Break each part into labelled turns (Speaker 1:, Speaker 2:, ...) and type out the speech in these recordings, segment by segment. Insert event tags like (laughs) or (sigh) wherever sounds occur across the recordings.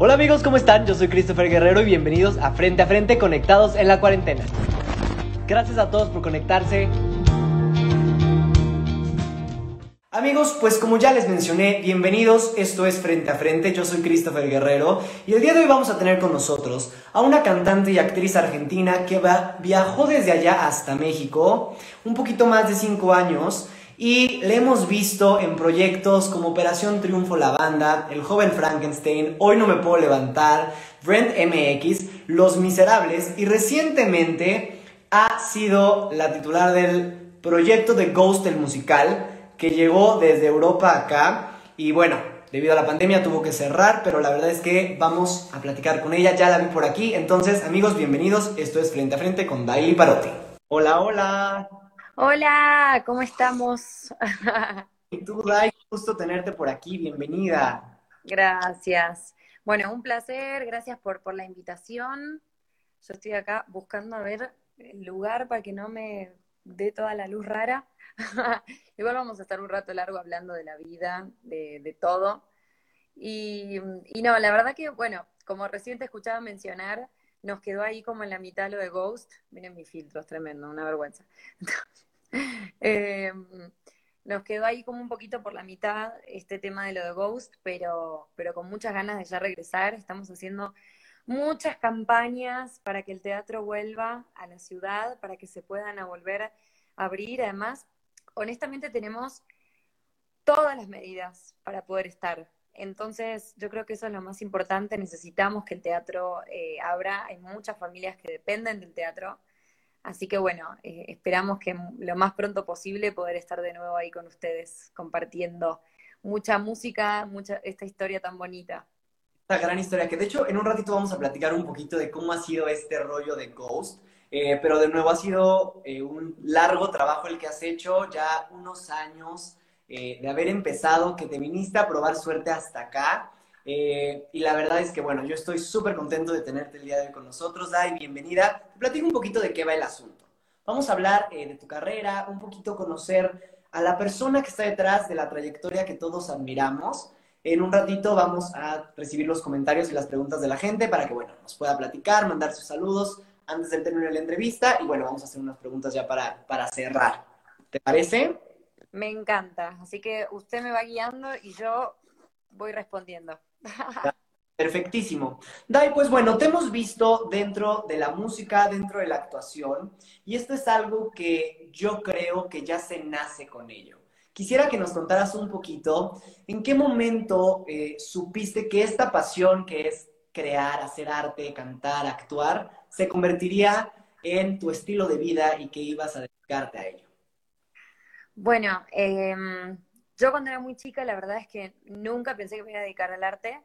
Speaker 1: Hola amigos, ¿cómo están? Yo soy Christopher Guerrero y bienvenidos a Frente a Frente Conectados en la Cuarentena. Gracias a todos por conectarse. Amigos, pues como ya les mencioné, bienvenidos, esto es Frente a Frente, yo soy Christopher Guerrero y el día de hoy vamos a tener con nosotros a una cantante y actriz argentina que viajó desde allá hasta México, un poquito más de 5 años, y le hemos visto en proyectos como Operación Triunfo la Banda, El Joven Frankenstein, Hoy No Me Puedo Levantar, Brent MX, Los Miserables y recientemente ha sido la titular del proyecto de Ghost el musical que llegó desde Europa acá y bueno, debido a la pandemia tuvo que cerrar, pero la verdad es que vamos a platicar con ella, ya la vi por aquí, entonces amigos, bienvenidos, esto es Frente a Frente con Daily Parotti. Hola, hola.
Speaker 2: Hola, ¿cómo estamos? (laughs)
Speaker 1: y tú, Dai, gusto tenerte por aquí, bienvenida.
Speaker 2: Gracias. Bueno, un placer, gracias por, por la invitación. Yo estoy acá buscando a ver el lugar para que no me dé toda la luz rara. (laughs) Igual vamos a estar un rato largo hablando de la vida, de, de todo. Y, y, no, la verdad que, bueno, como recién te escuchaba mencionar, nos quedó ahí como en la mitad lo de Ghost. Miren mi filtro, es tremendo, una vergüenza. (laughs) (laughs) Eh, nos quedó ahí como un poquito por la mitad este tema de lo de Ghost, pero, pero con muchas ganas de ya regresar. Estamos haciendo muchas campañas para que el teatro vuelva a la ciudad, para que se puedan volver a abrir. Además, honestamente tenemos todas las medidas para poder estar. Entonces, yo creo que eso es lo más importante. Necesitamos que el teatro eh, abra. Hay muchas familias que dependen del teatro Así que bueno, eh, esperamos que lo más pronto posible poder estar de nuevo ahí con ustedes compartiendo mucha música, mucha esta historia tan bonita.
Speaker 1: Esta gran historia que de hecho en un ratito vamos a platicar un poquito de cómo ha sido este rollo de Ghost, eh, pero de nuevo ha sido eh, un largo trabajo el que has hecho, ya unos años de haber empezado, que te viniste a probar suerte hasta acá. Eh, y la verdad es que, bueno, yo estoy súper contento de tenerte el día de hoy con nosotros, Dai, bienvenida. Te platico un poquito de qué va el asunto. Vamos a hablar eh, de tu carrera, un poquito conocer a la persona que está detrás de la trayectoria que todos admiramos. En un ratito vamos a recibir los comentarios y las preguntas de la gente para que, bueno, nos pueda platicar, mandar sus saludos antes del término de la entrevista y, bueno, vamos a hacer unas preguntas ya para, para cerrar. ¿Te parece?
Speaker 2: Me encanta. Así que usted me va guiando y yo voy respondiendo. (laughs)
Speaker 1: Perfectísimo. Dai, pues bueno, te hemos visto dentro de la música, dentro de la actuación, y esto es algo que yo creo que ya se nace con ello. Quisiera que nos contaras un poquito en qué momento eh, supiste que esta pasión que es crear, hacer arte, cantar, actuar, se convertiría en tu estilo de vida y que ibas a dedicarte a ello.
Speaker 2: Bueno, eh, yo cuando era muy chica, la verdad es que nunca pensé que me iba a dedicar al arte.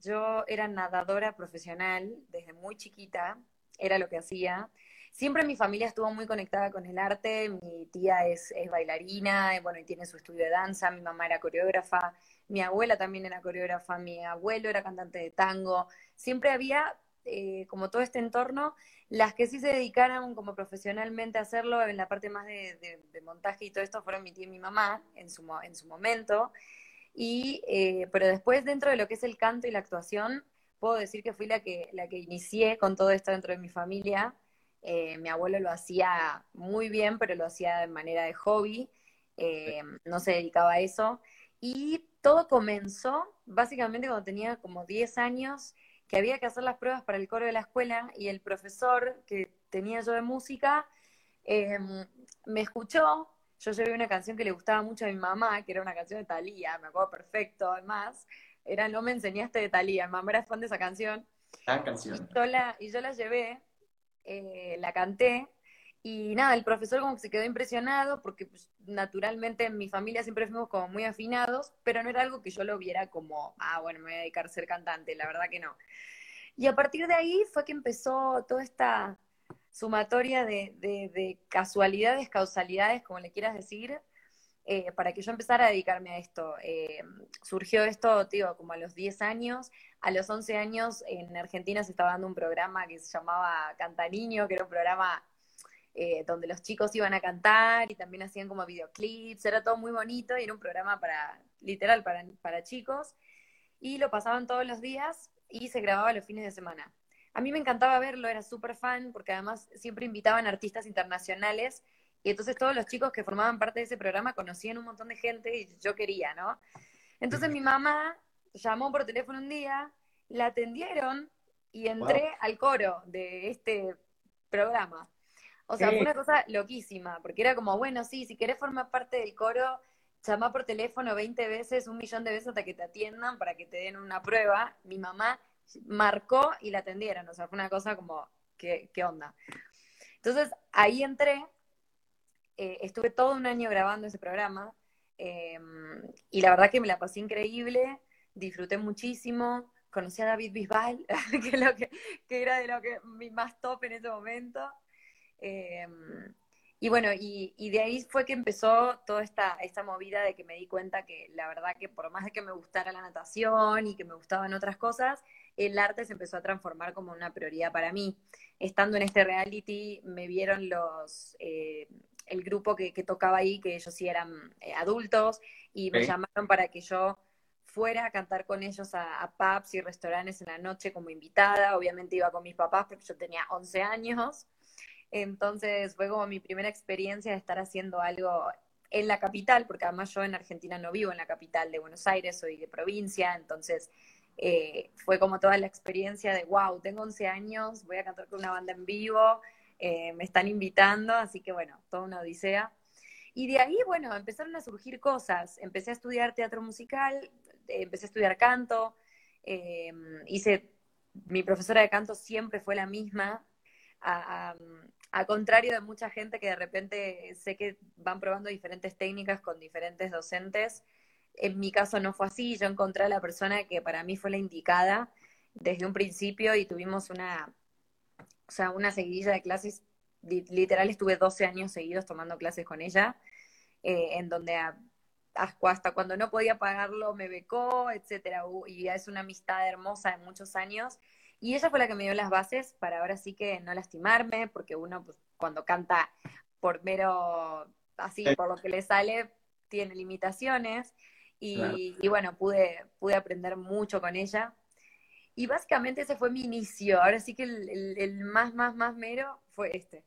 Speaker 2: Yo era nadadora profesional desde muy chiquita, era lo que hacía. Siempre mi familia estuvo muy conectada con el arte, mi tía es, bailarina, bueno, y tiene su estudio de danza, mi mamá era coreógrafa, mi abuela también era coreógrafa, mi abuelo era cantante de tango. Siempre había eh, como todo este entorno, las que sí se dedicaron como profesionalmente a hacerlo en la parte más de, montaje y todo esto fueron mi tía y mi mamá en su, en su momento. Y, eh, pero después dentro de lo que es el canto y la actuación, puedo decir que fui la que, la que inicié con todo esto dentro de mi familia. Eh, mi abuelo lo hacía muy bien, pero lo hacía de manera de hobby, no se dedicaba a eso. Y todo comenzó básicamente cuando tenía como 10 años que había que hacer las pruebas para el coro de la escuela y el profesor que tenía yo de música em, me escuchó. Yo llevé una canción que le gustaba mucho a mi mamá, que era una canción de Thalía, me acuerdo perfecto, además. Era No me enseñaste de Thalía, mi mamá era fan de esa canción.
Speaker 1: canción.
Speaker 2: Y yo la, y yo la llevé, eh, la canté, y nada, el profesor como que se quedó impresionado porque pues, naturalmente en mi familia siempre fuimos como muy afinados, pero no era algo que yo lo viera como, ah, bueno, me voy a dedicar a ser cantante, la verdad que no. Y a partir de ahí fue que empezó toda esta sumatoria de, de, casualidades, causalidades, como le quieras decir, eh, para que yo empezara a dedicarme a esto. Eh, surgió esto, digo, como a los 10 años. A los 11 años en Argentina se estaba dando un programa que se llamaba Canta Niño, que era un programa eh, donde los chicos iban a cantar y también hacían como videoclips, era todo muy bonito y era un programa para, literal, para, para chicos, y lo pasaban todos los días, y se grababa los fines de semana. A mí me encantaba verlo, era súper fan, porque además siempre invitaban artistas internacionales, y entonces todos los chicos que formaban parte de ese programa conocían un montón de gente y yo quería, ¿no? Entonces mi mamá llamó por teléfono un día, la atendieron y entré al coro de este programa. O sea, fue una cosa loquísima, porque era como, bueno, sí, si querés formar parte del coro, llama por teléfono 20 veces, un millón de veces hasta que te atiendan para que te den una prueba. Mi mamá marcó y la atendieron, o sea, fue una cosa como, ¿qué, qué onda? Entonces, ahí entré, eh, estuve todo un año grabando ese programa, em, y la verdad que me la pasé increíble, disfruté muchísimo, conocí a David Bisbal, (laughs) que, lo que, que, era de lo que mi más top en ese momento. Em, y bueno, y, de ahí fue que empezó toda esta, esta movida de que me di cuenta que la verdad que por más de que me gustara la natación y que me gustaban otras cosas, el arte se empezó a transformar como una prioridad para mí. Estando en este reality, me vieron los, eh, el grupo que, tocaba ahí, que ellos sí eran eh, adultos, y me llamaron para que yo fuera a cantar con ellos a, a, pubs y restaurantes en la noche como invitada. Obviamente iba con mis papás porque yo tenía 11 años. Entonces fue como mi primera experiencia de estar haciendo algo en la capital, porque además yo en Argentina no vivo en la capital de Buenos Aires, soy de provincia, entonces eh, fue como toda la experiencia de, wow, tengo 11 años, voy a cantar con una banda en vivo, eh, me están invitando, así que bueno, toda una odisea. Y de ahí, bueno, empezaron a surgir cosas. Empecé a estudiar teatro musical, eh, empecé a estudiar canto, hice, mi profesora de canto siempre fue la misma, contrario de mucha gente que de repente sé que van probando diferentes técnicas con diferentes docentes, en mi caso no fue así, yo encontré a la persona que para mí fue la indicada desde un principio y tuvimos una, o sea, una seguidilla de clases, literal estuve 12 años seguidos tomando clases con ella, eh, en donde hasta cuando no podía pagarlo me becó, etcétera, y es una amistad hermosa de muchos años. Y ella fue la que me dio las bases para ahora sí que no lastimarme, porque uno pues, cuando canta por mero, así, por lo que le sale, tiene limitaciones. Y, bueno, pude, pude aprender mucho con ella. Y básicamente ese fue mi inicio. Ahora sí que el, más, más, más mero fue este.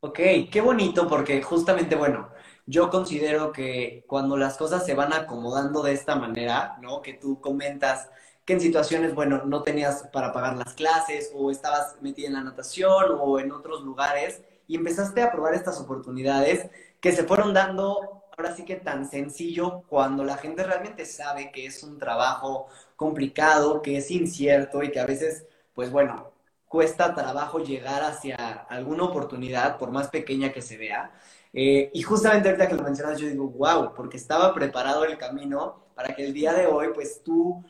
Speaker 1: Ok, qué bonito porque justamente, bueno, yo considero que cuando las cosas se van acomodando de esta manera, ¿no? Que tú comentas que en situaciones, bueno, no tenías para pagar las clases o estabas metida en la natación o en otros lugares y empezaste a probar estas oportunidades que se fueron dando ahora sí que tan sencillo cuando la gente realmente sabe que es un trabajo complicado, que es incierto y que a veces, pues bueno, cuesta trabajo llegar hacia alguna oportunidad, por más pequeña que se vea. Eh, y justamente ahorita que lo mencionas, yo digo, wow, porque estaba preparado el camino para que el día de hoy, pues tú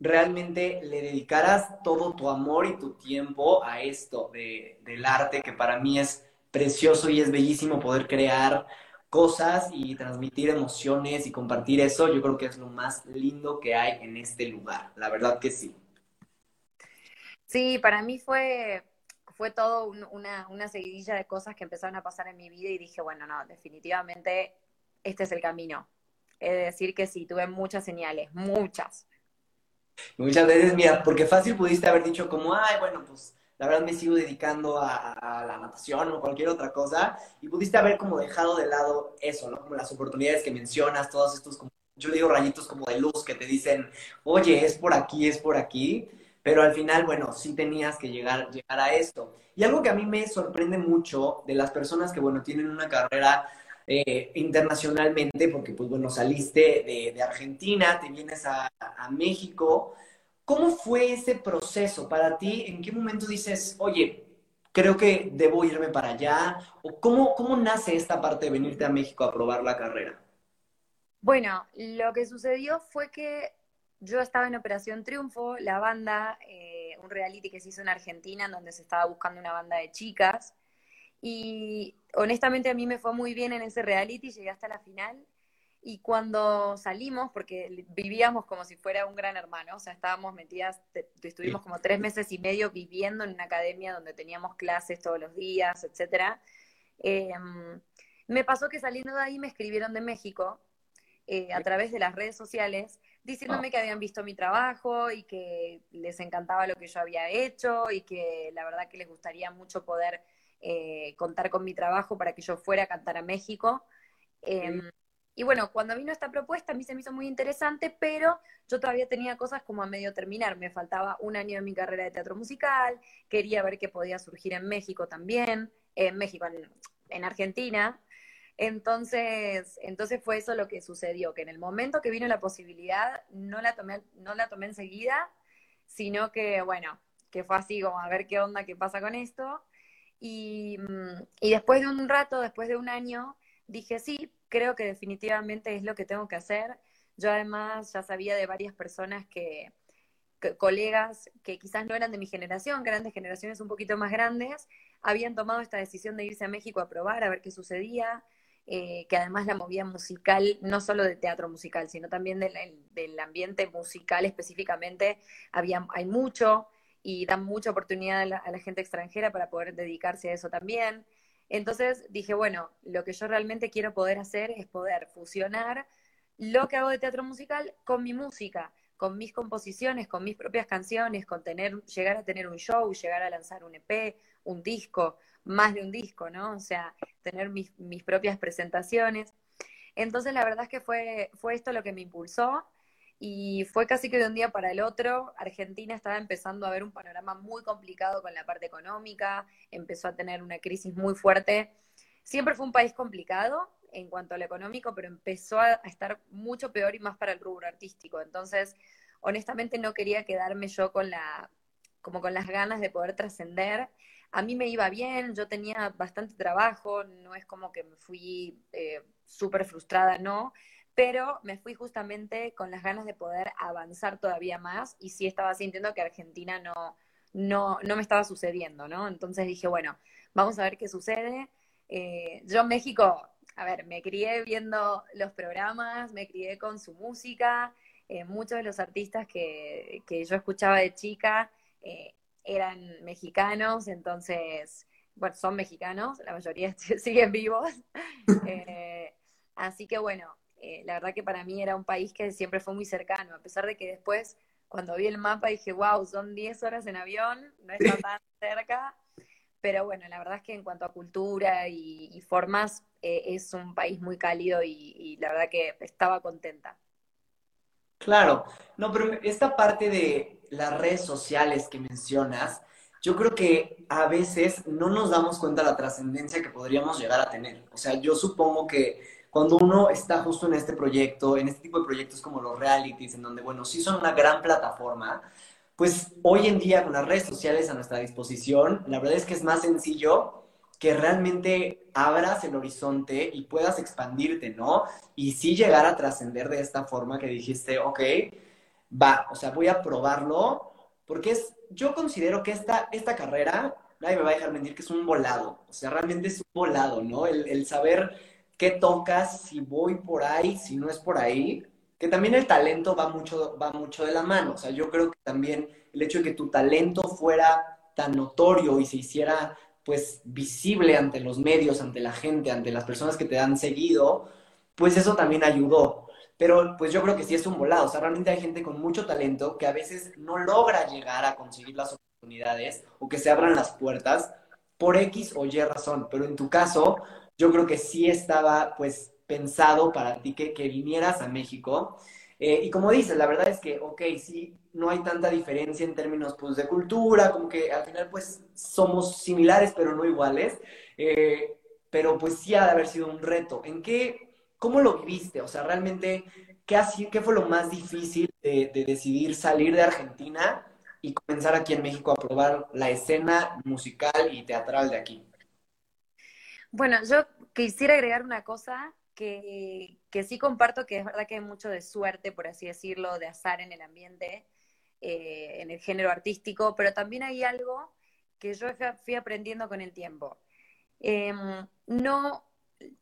Speaker 1: realmente le dedicaras todo tu amor y tu tiempo a esto de, del arte, que para mí es precioso y es bellísimo poder crear cosas y transmitir emociones y compartir eso, yo creo que es lo más lindo que hay en este lugar, la verdad que sí.
Speaker 2: Sí, para mí fue, fue todo una, una seguidilla de cosas que empezaron a pasar en mi vida y dije, bueno, no, definitivamente este es el camino. Es decir que sí, tuve muchas señales, muchas.
Speaker 1: Muchas veces, mira, porque fácil pudiste haber dicho como, ay, bueno, pues la verdad me sigo dedicando a, la natación o cualquier otra cosa, y pudiste haber como dejado de lado eso, ¿no? Como las oportunidades que mencionas, todos estos, como, yo digo rayitos como de luz que te dicen, oye, es por aquí, es por aquí, pero al final, bueno, sí tenías que llegar, llegar a esto. Y algo que a mí me sorprende mucho de las personas que, bueno, tienen una carrera eh, internacionalmente, porque, pues, bueno, saliste de, Argentina, te vienes a, a México, ¿Cómo fue ese proceso para ti? ¿En qué momento dices, oye, creo que debo irme para allá? ¿O cómo, cómo nace esta parte de venirte a México a probar la carrera?
Speaker 2: Bueno, lo que sucedió fue que yo estaba en Operación Triunfo, la banda, eh, un reality que se hizo en Argentina, en donde se estaba buscando una banda de chicas. Y honestamente a mí me fue muy bien en ese reality, llegué hasta la final. Y cuando salimos, porque vivíamos como si fuera un gran hermano, o sea, estábamos metidas, estuvimos como tres meses y medio viviendo en una academia donde teníamos clases todos los días, etcétera. Em, me pasó que saliendo de ahí me escribieron de México eh, a través de las redes sociales diciéndome que habían visto mi trabajo y que les encantaba lo que yo había hecho y que la verdad que les gustaría mucho poder eh, contar con mi trabajo para que yo fuera a cantar a México. Em, y bueno, cuando vino esta propuesta a mí se me hizo muy interesante, pero yo todavía tenía cosas como a medio terminar. Me faltaba un año de mi carrera de teatro musical, quería ver qué podía surgir en México también, en México, en Argentina. Entonces, entonces fue eso lo que sucedió, que en el momento que vino la posibilidad, no la tomé, no la tomé enseguida, sino que, bueno, que fue así como a ver qué onda, qué pasa con esto. Y, mm, y después de un rato, después de un año, dije, sí, creo que definitivamente es lo que tengo que hacer. Yo además ya sabía de varias personas que, colegas que quizás no eran de mi generación, que eran de generaciones un poquito más grandes, habían tomado esta decisión de irse a México a probar, a ver qué sucedía. Eh, que además la movía musical, no solo de teatro musical, sino también del, ambiente musical específicamente, había, hay mucho y dan mucha oportunidad a la, gente extranjera para poder dedicarse a eso también. Entonces dije, bueno, lo que yo realmente quiero poder hacer es poder fusionar lo que hago de teatro musical con mi música, con mis composiciones, con mis propias canciones, con tener, llegar a tener un show, llegar a lanzar un EP, un disco, más de un disco, ¿no? O sea, tener mis, propias presentaciones. Entonces, la verdad es que fue, fue esto lo que me impulsó y fue casi que de un día para el otro. Argentina estaba empezando a ver un panorama muy complicado con la parte económica, empezó a tener una crisis muy fuerte. Siempre fue un país complicado en cuanto a lo económico, pero empezó a, estar mucho peor y más para el rubro artístico. Entonces, honestamente no quería quedarme yo con la, como con las ganas de poder trascender a mí me iba bien, yo tenía bastante trabajo, no es como que me fui eh, súper frustrada, no, pero me fui justamente con las ganas de poder avanzar todavía más y sí estaba sintiendo que Argentina no, no, no me estaba sucediendo, ¿no? Entonces dije, bueno, vamos a ver qué sucede. Eh, yo en México, a ver, me crié viendo los programas, me crié con su música, eh, muchos de los artistas que, que, yo escuchaba de chica eh, eran mexicanos, entonces, bueno, son mexicanos, la mayoría (laughs) siguen vivos. (laughs) Eh, así que bueno, eh, la verdad que para mí era un país que siempre fue muy cercano, a pesar de que después, cuando vi el mapa, dije, wow, son 10 horas en avión, no está tan cerca. Pero bueno, la verdad es que en cuanto a cultura y, formas, eh, es un país muy cálido y la verdad que estaba contenta.
Speaker 1: Claro, no, pero esta parte de las redes sociales que mencionas, yo creo que a veces no nos damos cuenta de la trascendencia que podríamos llegar a tener. O sea, yo supongo que cuando uno está justo en este proyecto, en este tipo de proyectos como los realities, en donde, bueno, sí son una gran plataforma, pues hoy en día con las redes sociales a nuestra disposición, la verdad es que es más sencillo que realmente abras el horizonte y puedas expandirte, ¿no? Y sí llegar a trascender de esta forma que dijiste, ok, va, o sea, voy a probarlo, porque es, yo considero que esta, esta carrera, nadie me va a dejar mentir que es un volado, o sea, realmente es un volado, ¿no? El, el saber qué tocas, si voy por ahí, si no es por ahí, que también el talento va mucho, va mucho de la mano, o sea, yo creo que también el hecho de que tu talento fuera tan notorio y se hiciera pues visible ante los medios, ante la gente, ante las personas que te han seguido, pues eso también ayudó. Pero pues yo creo que sí es un volado, o sea, realmente hay gente con mucho talento que a veces no logra llegar a conseguir las oportunidades o que se abran las puertas por X o Y razón, pero en tu caso yo creo que sí estaba pues pensado para ti que, que vinieras a México. Eh, y como dices, la verdad es que, ok, sí, no hay tanta diferencia en términos pues, de cultura, como que al final pues somos similares pero no iguales, eh, pero pues sí ha de haber sido un reto. ¿En qué, cómo lo viviste? O sea, realmente, ¿qué, qué fue lo más difícil de, de decidir salir de Argentina y comenzar aquí en México a probar la escena musical y teatral de aquí?
Speaker 2: Bueno, yo quisiera agregar una cosa que, que, sí comparto que es verdad que hay mucho de suerte, por así decirlo, de azar en el ambiente, eh, en el género artístico, pero también hay algo que yo fui aprendiendo con el tiempo. Em, no,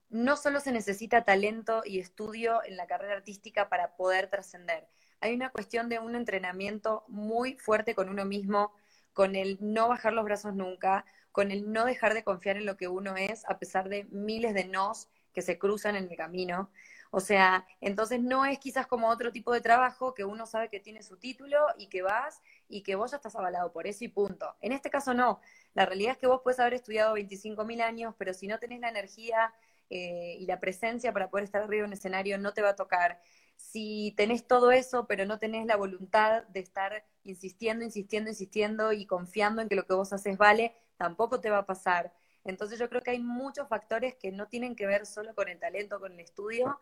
Speaker 2: no solo se necesita talento y estudio en la carrera artística para poder trascender. Hay una cuestión de un entrenamiento muy fuerte con uno mismo, con el no bajar los brazos nunca, con el no dejar de confiar en lo que uno es, a pesar de miles de nos que se cruzan en el camino. O sea, entonces no es quizás como otro tipo de trabajo que uno sabe que tiene su título y que vas y que vos ya estás avalado por eso y punto. En este caso no. La realidad es que vos puedes haber estudiado 25.000 años, pero si no tenés la energía eh, y la presencia para poder estar arriba en un escenario, no te va a tocar. Si tenés todo eso, pero no tenés la voluntad de estar insistiendo, insistiendo, insistiendo y confiando en que lo que vos haces vale, tampoco te va a pasar. Entonces yo creo que hay muchos factores que no tienen que ver solo con el talento, con el estudio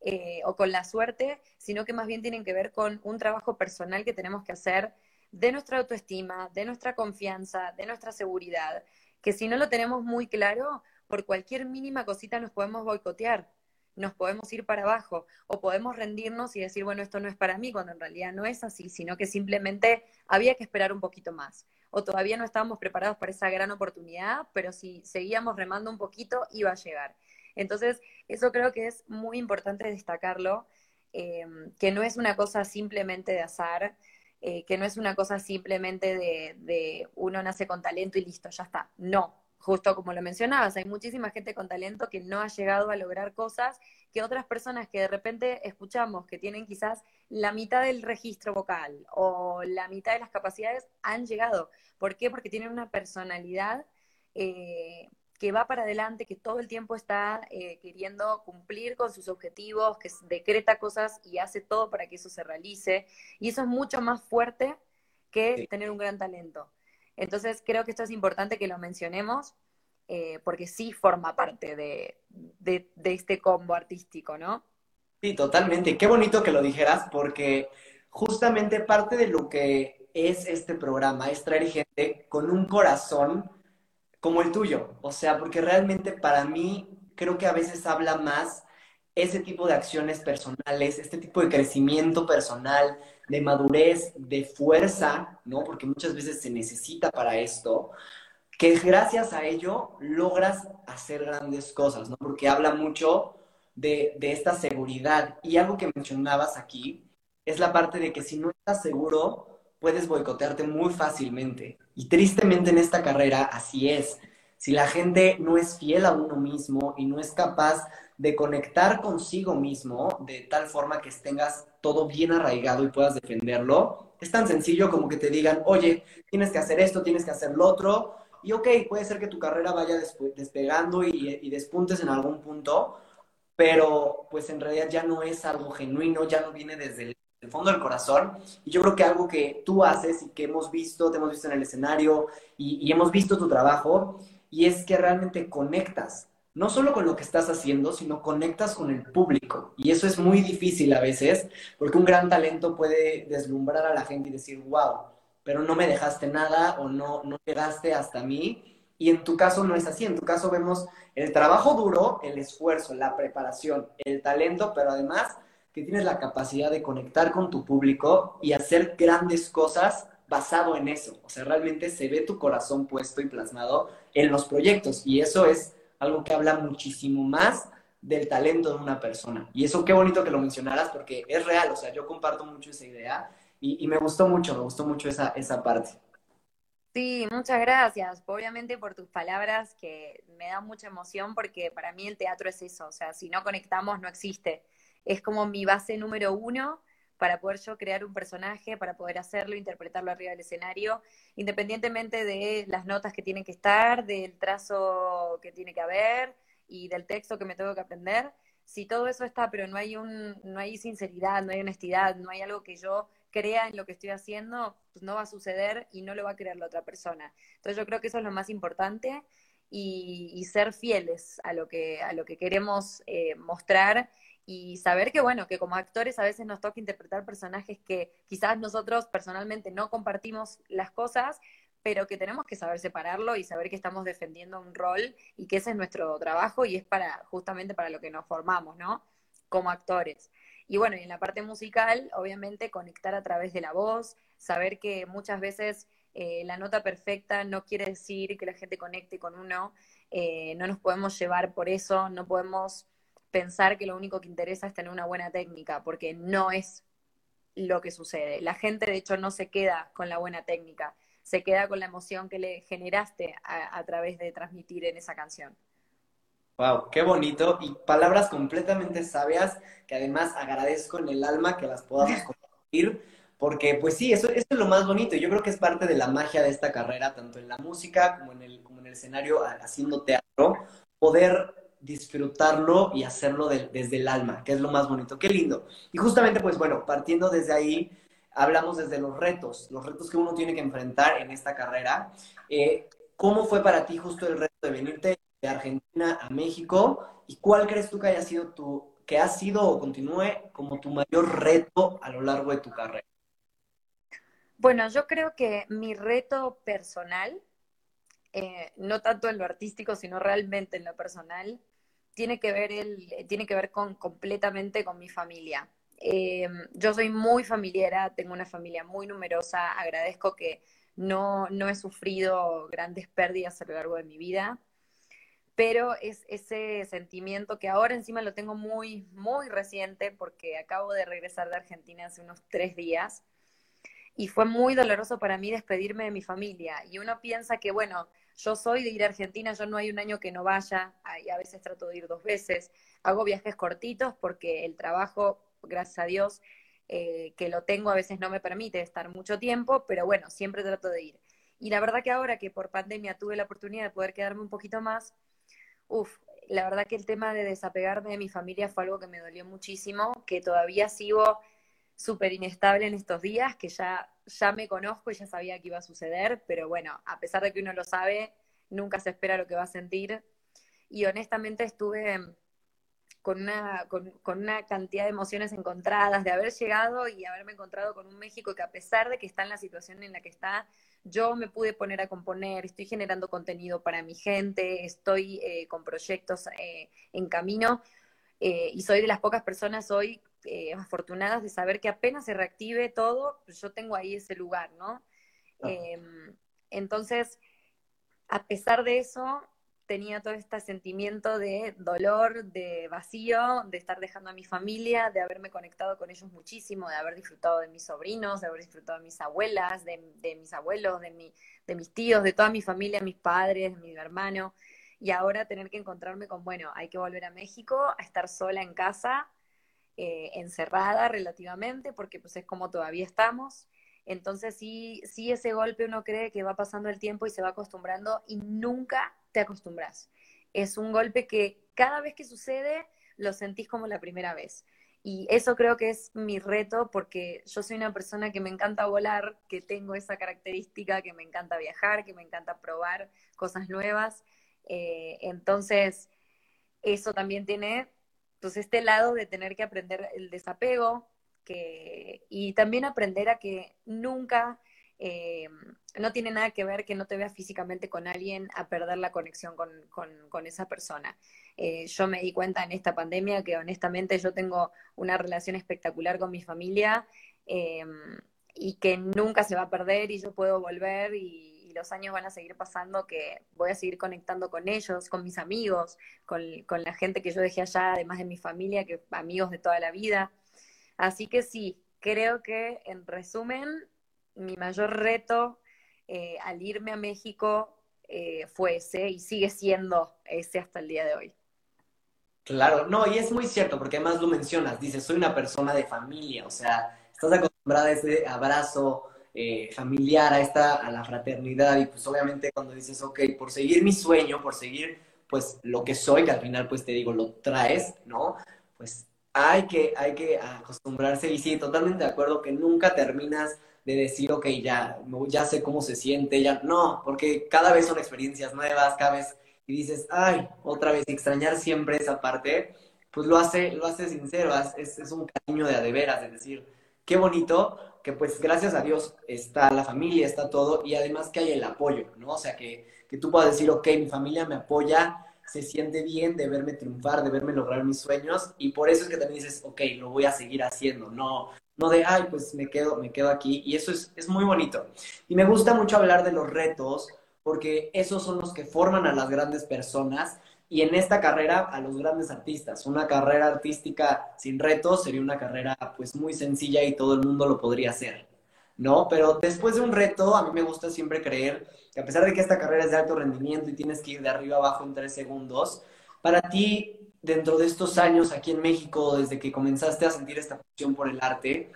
Speaker 2: eh, o con la suerte, sino que más bien tienen que ver con un trabajo personal que tenemos que hacer de nuestra autoestima, de nuestra confianza, de nuestra seguridad, que si no lo tenemos muy claro, por cualquier mínima cosita nos podemos boicotear, nos podemos ir para abajo o podemos rendirnos y decir, bueno, esto no es para mí, cuando en realidad no es así, sino que simplemente había que esperar un poquito más o todavía no estábamos preparados para esa gran oportunidad, pero si seguíamos remando un poquito, iba a llegar. Entonces, eso creo que es muy importante destacarlo, eh, que no es una cosa simplemente de azar, eh, que no es una cosa simplemente de, de uno nace con talento y listo, ya está. No, justo como lo mencionabas, hay muchísima gente con talento que no ha llegado a lograr cosas que otras personas que de repente escuchamos que tienen quizás la mitad del registro vocal o la mitad de las capacidades han llegado. ¿Por qué? Porque tienen una personalidad eh, que va para adelante, que todo el tiempo está eh, queriendo cumplir con sus objetivos, que decreta cosas y hace todo para que eso se realice. Y eso es mucho más fuerte que tener un gran talento. Entonces creo que esto es importante que lo mencionemos eh, porque sí forma parte de, este combo artístico, ¿no?
Speaker 1: Sí, totalmente. Qué bonito que lo dijeras porque justamente parte de lo que es este programa es traer gente con un corazón como el tuyo. O sea, porque realmente para mí creo que a veces habla más ese tipo de acciones personales, este tipo de crecimiento personal, de madurez, de fuerza, ¿no? Porque muchas veces se necesita para esto, que gracias a ello logras hacer grandes cosas, ¿no? Porque habla mucho de, de esta seguridad. Y algo que mencionabas aquí es la parte de que si no estás seguro, puedes boicotearte muy fácilmente. Y tristemente en esta carrera así es. Si la gente no es fiel a uno mismo y no es capaz de conectar consigo mismo de tal forma que tengas todo bien arraigado y puedas defenderlo, es tan sencillo como que te digan, oye, tienes que hacer esto, tienes que hacer lo otro, y ok, puede ser que tu carrera vaya despegando y, despuntes en algún punto, pero pues en realidad ya no es algo genuino, ya no viene desde el fondo del corazón. Y yo creo que algo que tú haces y que hemos visto, te hemos visto en el escenario y, y, hemos visto tu trabajo, y es que realmente conectas no solo con lo que estás haciendo, sino conectas con el público. Y eso es muy difícil a veces, porque un gran talento puede deslumbrar a la gente y decir, wow, pero no me dejaste nada o no, no llegaste hasta mí. Y en tu caso no es así, en tu caso vemos el trabajo duro, el esfuerzo, la preparación, el talento, pero además que tienes la capacidad de conectar con tu público y hacer grandes cosas basado en eso. O sea, realmente se ve tu corazón puesto y plasmado en los proyectos y eso es algo que habla muchísimo más del talento de una persona. Y eso qué bonito que lo mencionaras porque es real, o sea, yo comparto mucho esa idea y, me gustó mucho, me gustó mucho esa, esa parte.
Speaker 2: Sí, muchas gracias, obviamente por tus palabras que me dan mucha emoción porque para mí el teatro es eso, o sea, si no conectamos no existe. Es como mi base número uno para poder yo crear un personaje, para poder hacerlo, interpretarlo arriba del escenario, independientemente de las notas que tienen que estar, del trazo que tiene que haber y del texto que me tengo que aprender. Si todo eso está, pero no hay un, no hay sinceridad, no hay honestidad, no hay algo que yo crea en lo que estoy haciendo, pues no va a suceder y no lo va a creer la otra persona. Entonces yo creo que eso es lo más importante y, ser fieles a lo que, a lo que queremos eh, mostrar y saber que, bueno, que como actores a veces nos toca interpretar personajes que quizás nosotros personalmente no compartimos las cosas, pero que tenemos que saber separarlo y saber que estamos defendiendo un rol y que ese es nuestro trabajo y es para justamente para lo que nos formamos, ¿no? Como actores. Y bueno, y en la parte musical, obviamente, conectar a través de la voz, saber que muchas veces eh, la nota perfecta no quiere decir que la gente conecte con uno, eh, no nos podemos llevar por eso, no podemos pensar que lo único que interesa es tener una buena técnica, porque no es lo que sucede. La gente, de hecho, no se queda con la buena técnica, se queda con la emoción que le generaste a, través de transmitir en esa canción.
Speaker 1: Wow, qué bonito y palabras completamente sabias que además agradezco en el alma que las podamos (laughs) compartir, porque pues sí, eso, eso, es lo más bonito. Yo creo que es parte de la magia de esta carrera, tanto en la música como en el, como en el escenario haciendo teatro, poder disfrutarlo y hacerlo desde el alma, que es lo más bonito. Qué lindo. Y justamente, pues bueno, partiendo desde ahí, hablamos desde los retos, los retos que uno tiene que enfrentar en esta carrera. Eh, ¿Cómo fue para ti justo el reto de venirte de Argentina a México? ¿Y cuál crees tú que haya sido tu, que ha sido o continúe como tu mayor reto a lo largo de tu carrera?
Speaker 2: Bueno, yo creo que mi reto personal, eh, no tanto en lo artístico, sino realmente en lo personal, tiene que ver, el, tiene que ver con, completamente con mi familia. Eh, yo soy muy familiar, tengo una familia muy numerosa, agradezco que no, no he sufrido grandes pérdidas a lo largo de mi vida, pero es ese sentimiento que ahora encima lo tengo muy, muy reciente porque acabo de regresar de Argentina hace unos tres días y fue muy doloroso para mí despedirme de mi familia. Y uno piensa que, bueno, yo soy de ir a Argentina, yo no hay un año que no vaya, y a veces trato de ir dos veces. Hago viajes cortitos porque el trabajo, gracias a Dios, eh, que lo tengo a veces no me permite estar mucho tiempo, pero bueno, siempre trato de ir. Y la verdad que ahora que por pandemia tuve la oportunidad de poder quedarme un poquito más, uff, la verdad que el tema de desapegarme de mi familia fue algo que me dolió muchísimo, que todavía sigo súper inestable en estos días, que ya, ya me conozco y ya sabía que iba a suceder, pero bueno, a pesar de que uno lo sabe, nunca se espera lo que va a sentir. Y honestamente estuve con una, con, una cantidad de emociones encontradas, de haber llegado y haberme encontrado con un México que a pesar de que está en la situación en la que está, yo me pude poner a componer, estoy generando contenido para mi gente, estoy eh, con proyectos eh, en camino eh, y soy de las pocas personas hoy eh, afortunadas de saber que apenas se reactive todo, pues yo tengo ahí ese lugar, ¿no? Em, entonces, a pesar de eso, tenía todo este sentimiento de dolor, de vacío, de estar dejando a mi familia, de haberme conectado con ellos muchísimo, de haber disfrutado de mis sobrinos, de haber disfrutado de mis abuelas, de, mis abuelos, de, mi, de mis tíos, de toda mi familia, mis padres, de mi hermano, y ahora tener que encontrarme con, bueno, hay que volver a México, a estar sola en casa, eh, encerrada relativamente, porque pues es como todavía estamos. Entonces sí, sí ese golpe uno cree que va pasando el tiempo y se va acostumbrando y nunca te acostumbras. Es un golpe que cada vez que sucede lo sentís como la primera vez. Y eso creo que es mi reto porque yo soy una persona que me encanta volar, que tengo esa característica, que me encanta viajar, que me encanta probar cosas nuevas. Eh, entonces, eso también tiene entonces, este lado de tener que aprender el desapego que, y también aprender a que nunca, eh, no tiene nada que ver que no te veas físicamente con alguien a perder la conexión con, esa persona. Eh, yo me di cuenta en esta pandemia que honestamente yo tengo una relación espectacular con mi familia eh, y que nunca se va a perder y yo puedo volver y los años van a seguir pasando, que voy a seguir conectando con ellos, con mis amigos, con, la gente que yo dejé allá, además de mi familia, que amigos de toda la vida. Así que sí, creo que en resumen, mi mayor reto eh, al irme a México eh, fue ese y sigue siendo ese hasta el día de hoy.
Speaker 1: Claro, no, y es muy cierto, porque además lo mencionas, dices, soy una persona de familia, o sea, estás acostumbrada a ese abrazo, eh, familiar, a, esta, a la fraternidad y pues obviamente cuando dices, ok, por seguir mi sueño, por seguir pues lo que soy, que al final pues te digo, lo traes, ¿no? Pues hay que, hay que acostumbrarse y sí, totalmente de acuerdo que nunca terminas de decir, ok, ya, ya sé cómo se siente, ya, no, porque cada vez son experiencias nuevas, cada vez, y dices, ay, otra vez, extrañar siempre esa parte, pues lo hace, lo hace sincero, es, es un cariño de a de veras, es decir, qué bonito pues gracias a Dios está la familia, está todo, y además que hay el apoyo, ¿no? O sea, que, que tú puedas decir, ok, mi familia me apoya, se siente bien de verme triunfar, de verme lograr mis sueños, y por eso es que también dices, ok, lo voy a seguir haciendo, no, no de, ay, pues me quedo, me quedo aquí, y eso es, es muy bonito. Y me gusta mucho hablar de los retos, porque esos son los que forman a las grandes personas, y en esta carrera a los grandes artistas. Una carrera artística sin retos sería una carrera pues muy sencilla y todo el mundo lo podría hacer, ¿no? Pero después de un reto, a mí me gusta siempre creer que a pesar de que esta carrera es de alto rendimiento y tienes que ir de arriba abajo en tres segundos, Para ti, dentro de estos años aquí en México, desde que comenzaste a sentir esta pasión por el arte,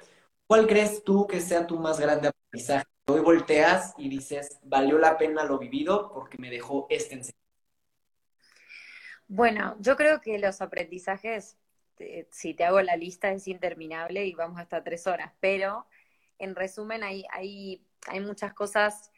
Speaker 1: ¿cuál crees tú que sea tu más grande aprendizaje? Hoy volteas y dices, valió la pena lo vivido porque me dejó este enseñanza.
Speaker 2: Bueno, yo creo que los aprendizajes, si te hago la lista, es interminable y vamos hasta tres horas, pero en resumen hay, hay, hay muchas cosas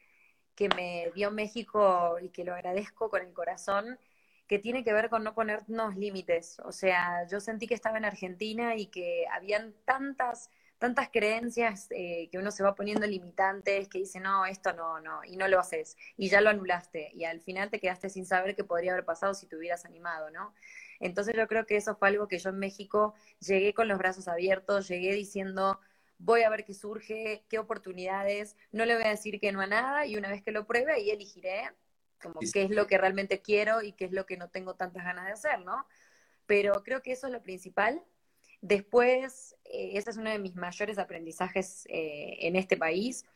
Speaker 2: que me dio México y que lo agradezco con el corazón, que tiene que ver con no ponernos límites. O sea, yo sentí que estaba en Argentina y que habían tantas tantas creencias eh, que uno se va poniendo limitantes, que dice, no, esto no, no, y no lo haces, y ya lo anulaste, y al final te quedaste sin saber qué podría haber pasado si te hubieras animado, ¿no? Entonces yo creo que eso fue algo que yo en México llegué con los brazos abiertos, llegué diciendo, voy a ver qué surge, qué oportunidades, no le voy a decir que no a nada, y una vez que lo pruebe, ahí elegiré como qué es lo que realmente quiero y qué es lo que no tengo tantas ganas de hacer, ¿no? Pero creo que eso es lo principal, Después, eh, ese es uno de mis mayores aprendizajes eh, en este país.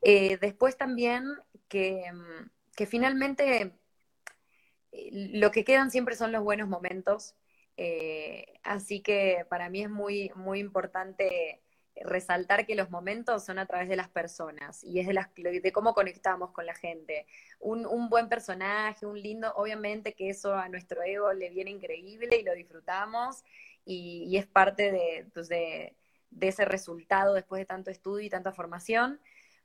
Speaker 2: Eh, después también que, mm, que finalmente lo que quedan siempre son los buenos momentos. así que para mí es muy, muy importante resaltar que los momentos son a través de las personas y es de, las, de cómo conectamos con la gente. Un, un, buen personaje, un lindo, obviamente que eso a nuestro ego le viene increíble y lo disfrutamos y, es parte pues, de, de, ese resultado después de tanto estudio y tanta formación,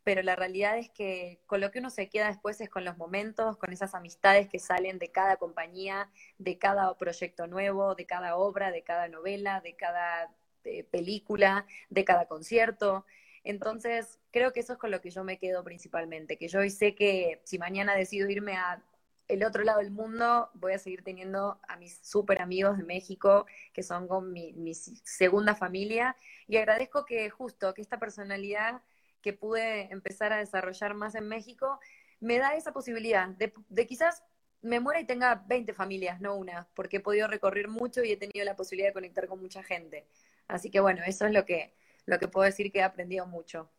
Speaker 2: pero la realidad es que con lo que uno se queda después es con los momentos, con esas amistades que salen de cada compañía, de cada proyecto nuevo, de cada obra, de cada novela, de cada eh, película, de cada concierto. Entonces, creo que eso es con lo que yo me quedo principalmente, que yo hoy sé que si mañana decido irme a el otro lado del mundo voy a seguir teniendo a mis súper amigos de México, que son con mi, segunda familia, y agradezco que justo que esta personalidad que pude empezar a desarrollar más en México, me da esa posibilidad de, de quizás me muera y tenga 20 familias, no una, porque he podido recorrer mucho y he tenido la posibilidad de conectar con mucha gente. Así que bueno, eso es lo que, lo que puedo decir que he aprendido mucho.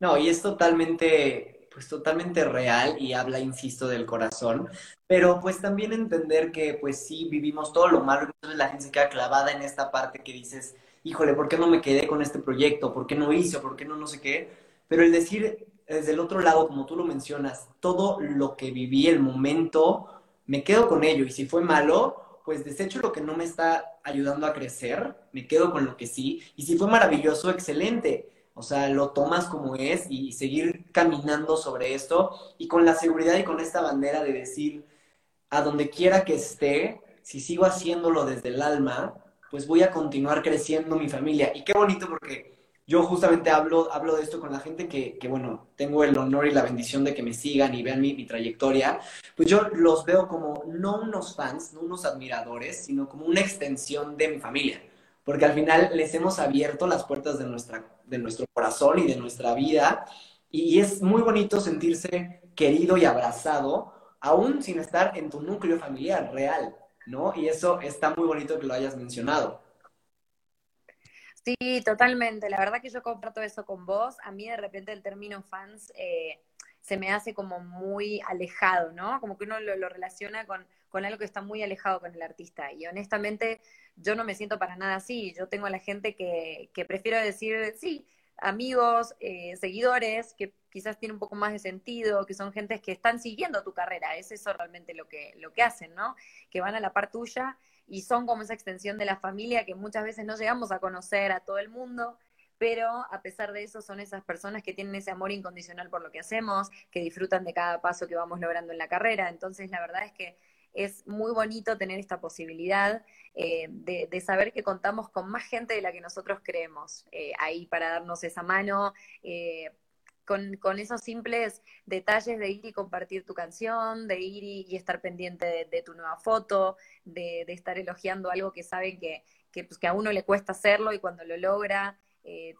Speaker 1: No, y es totalmente pues totalmente real y habla, insisto, del corazón, pero pues también entender que pues sí vivimos todo lo malo, entonces la gente se queda clavada en esta parte que dices, híjole, ¿por qué no me quedé con este proyecto? ¿Por qué no hice? ¿Por qué no no sé qué? Pero el decir desde el otro lado, como tú lo mencionas, todo lo que viví, el momento, me quedo con ello y si fue malo, pues desecho lo que no me está ayudando a crecer, me quedo con lo que sí, y si fue maravilloso, excelente o sea, lo tomas como es y seguir caminando sobre esto y con la seguridad y con esta bandera de decir, a donde quiera que esté, si sigo haciéndolo desde el alma, pues voy a continuar creciendo mi familia. Y qué bonito porque yo justamente hablo, hablo de esto con la gente que, bueno, tengo el honor y la bendición de que me sigan y vean mi, mi, trayectoria, pues yo los veo como no unos fans, no unos admiradores, sino como una extensión de mi familia porque al final les hemos abierto las puertas de, nuestra, de nuestro corazón y de nuestra vida, y es muy bonito sentirse querido y abrazado, aún sin estar en tu núcleo familiar real, ¿no? Y eso está muy bonito que lo hayas mencionado.
Speaker 2: Sí, totalmente. La verdad que yo comparto eso con vos. A mí de repente el término fans eh, se me hace como muy alejado, ¿no? Como que uno lo, relaciona con, con, algo que está muy alejado con el artista. Y honestamente, yo no me siento para nada así. Yo tengo a la gente que, que prefiero decir, sí, amigos, eh, seguidores, que quizás tienen un poco más de sentido, que son gentes que están siguiendo tu carrera. Es eso realmente lo que, lo que hacen, ¿no? Que van a la par tuya y son como esa extensión de la familia que muchas veces no llegamos a conocer a todo el mundo pero a pesar de eso son esas personas que tienen ese amor incondicional por lo que hacemos, que disfrutan de cada paso que vamos logrando en la carrera. Entonces, la verdad es que es muy bonito tener esta posibilidad eh, de, saber que contamos con más gente de la que nosotros creemos eh, ahí para darnos esa mano. Eh, con, esos simples detalles de ir y compartir tu canción, de ir y, estar pendiente de, tu nueva foto, de, estar elogiando algo que saben que, que, pues, que a uno le cuesta hacerlo y cuando lo logra,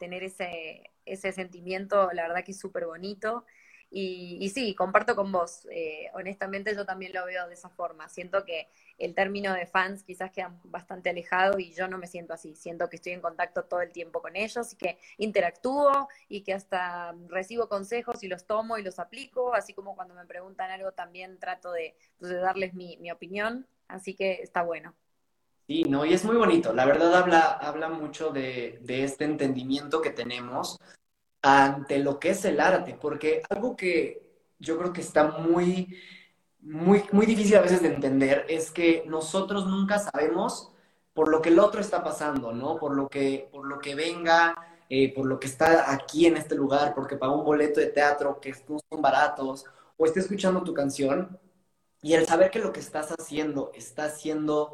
Speaker 2: tener ese, ese sentimiento, la verdad que es súper bonito. Y, y, sí, comparto con vos. Eh, honestamente, yo también lo veo de esa forma. Siento que el término de fans quizás queda bastante alejado y yo no me siento así. Siento que estoy en contacto todo el tiempo con ellos y que interactúo y que hasta recibo consejos y los tomo y los aplico. Así como cuando me preguntan algo, también trato de, pues, de darles mi, mi opinión. Así que está bueno.
Speaker 1: Sí, no, y es muy bonito. La verdad habla, habla mucho de, de este entendimiento que tenemos ante lo que es el arte, porque algo que yo creo que está muy, muy, muy difícil a veces de entender es que nosotros nunca sabemos por lo que el otro está pasando, ¿no? Por lo que, por lo que venga, eh, por lo que está aquí en este lugar, porque pagó un boleto de teatro que no son baratos, o esté escuchando tu canción, y el saber que lo que estás haciendo está siendo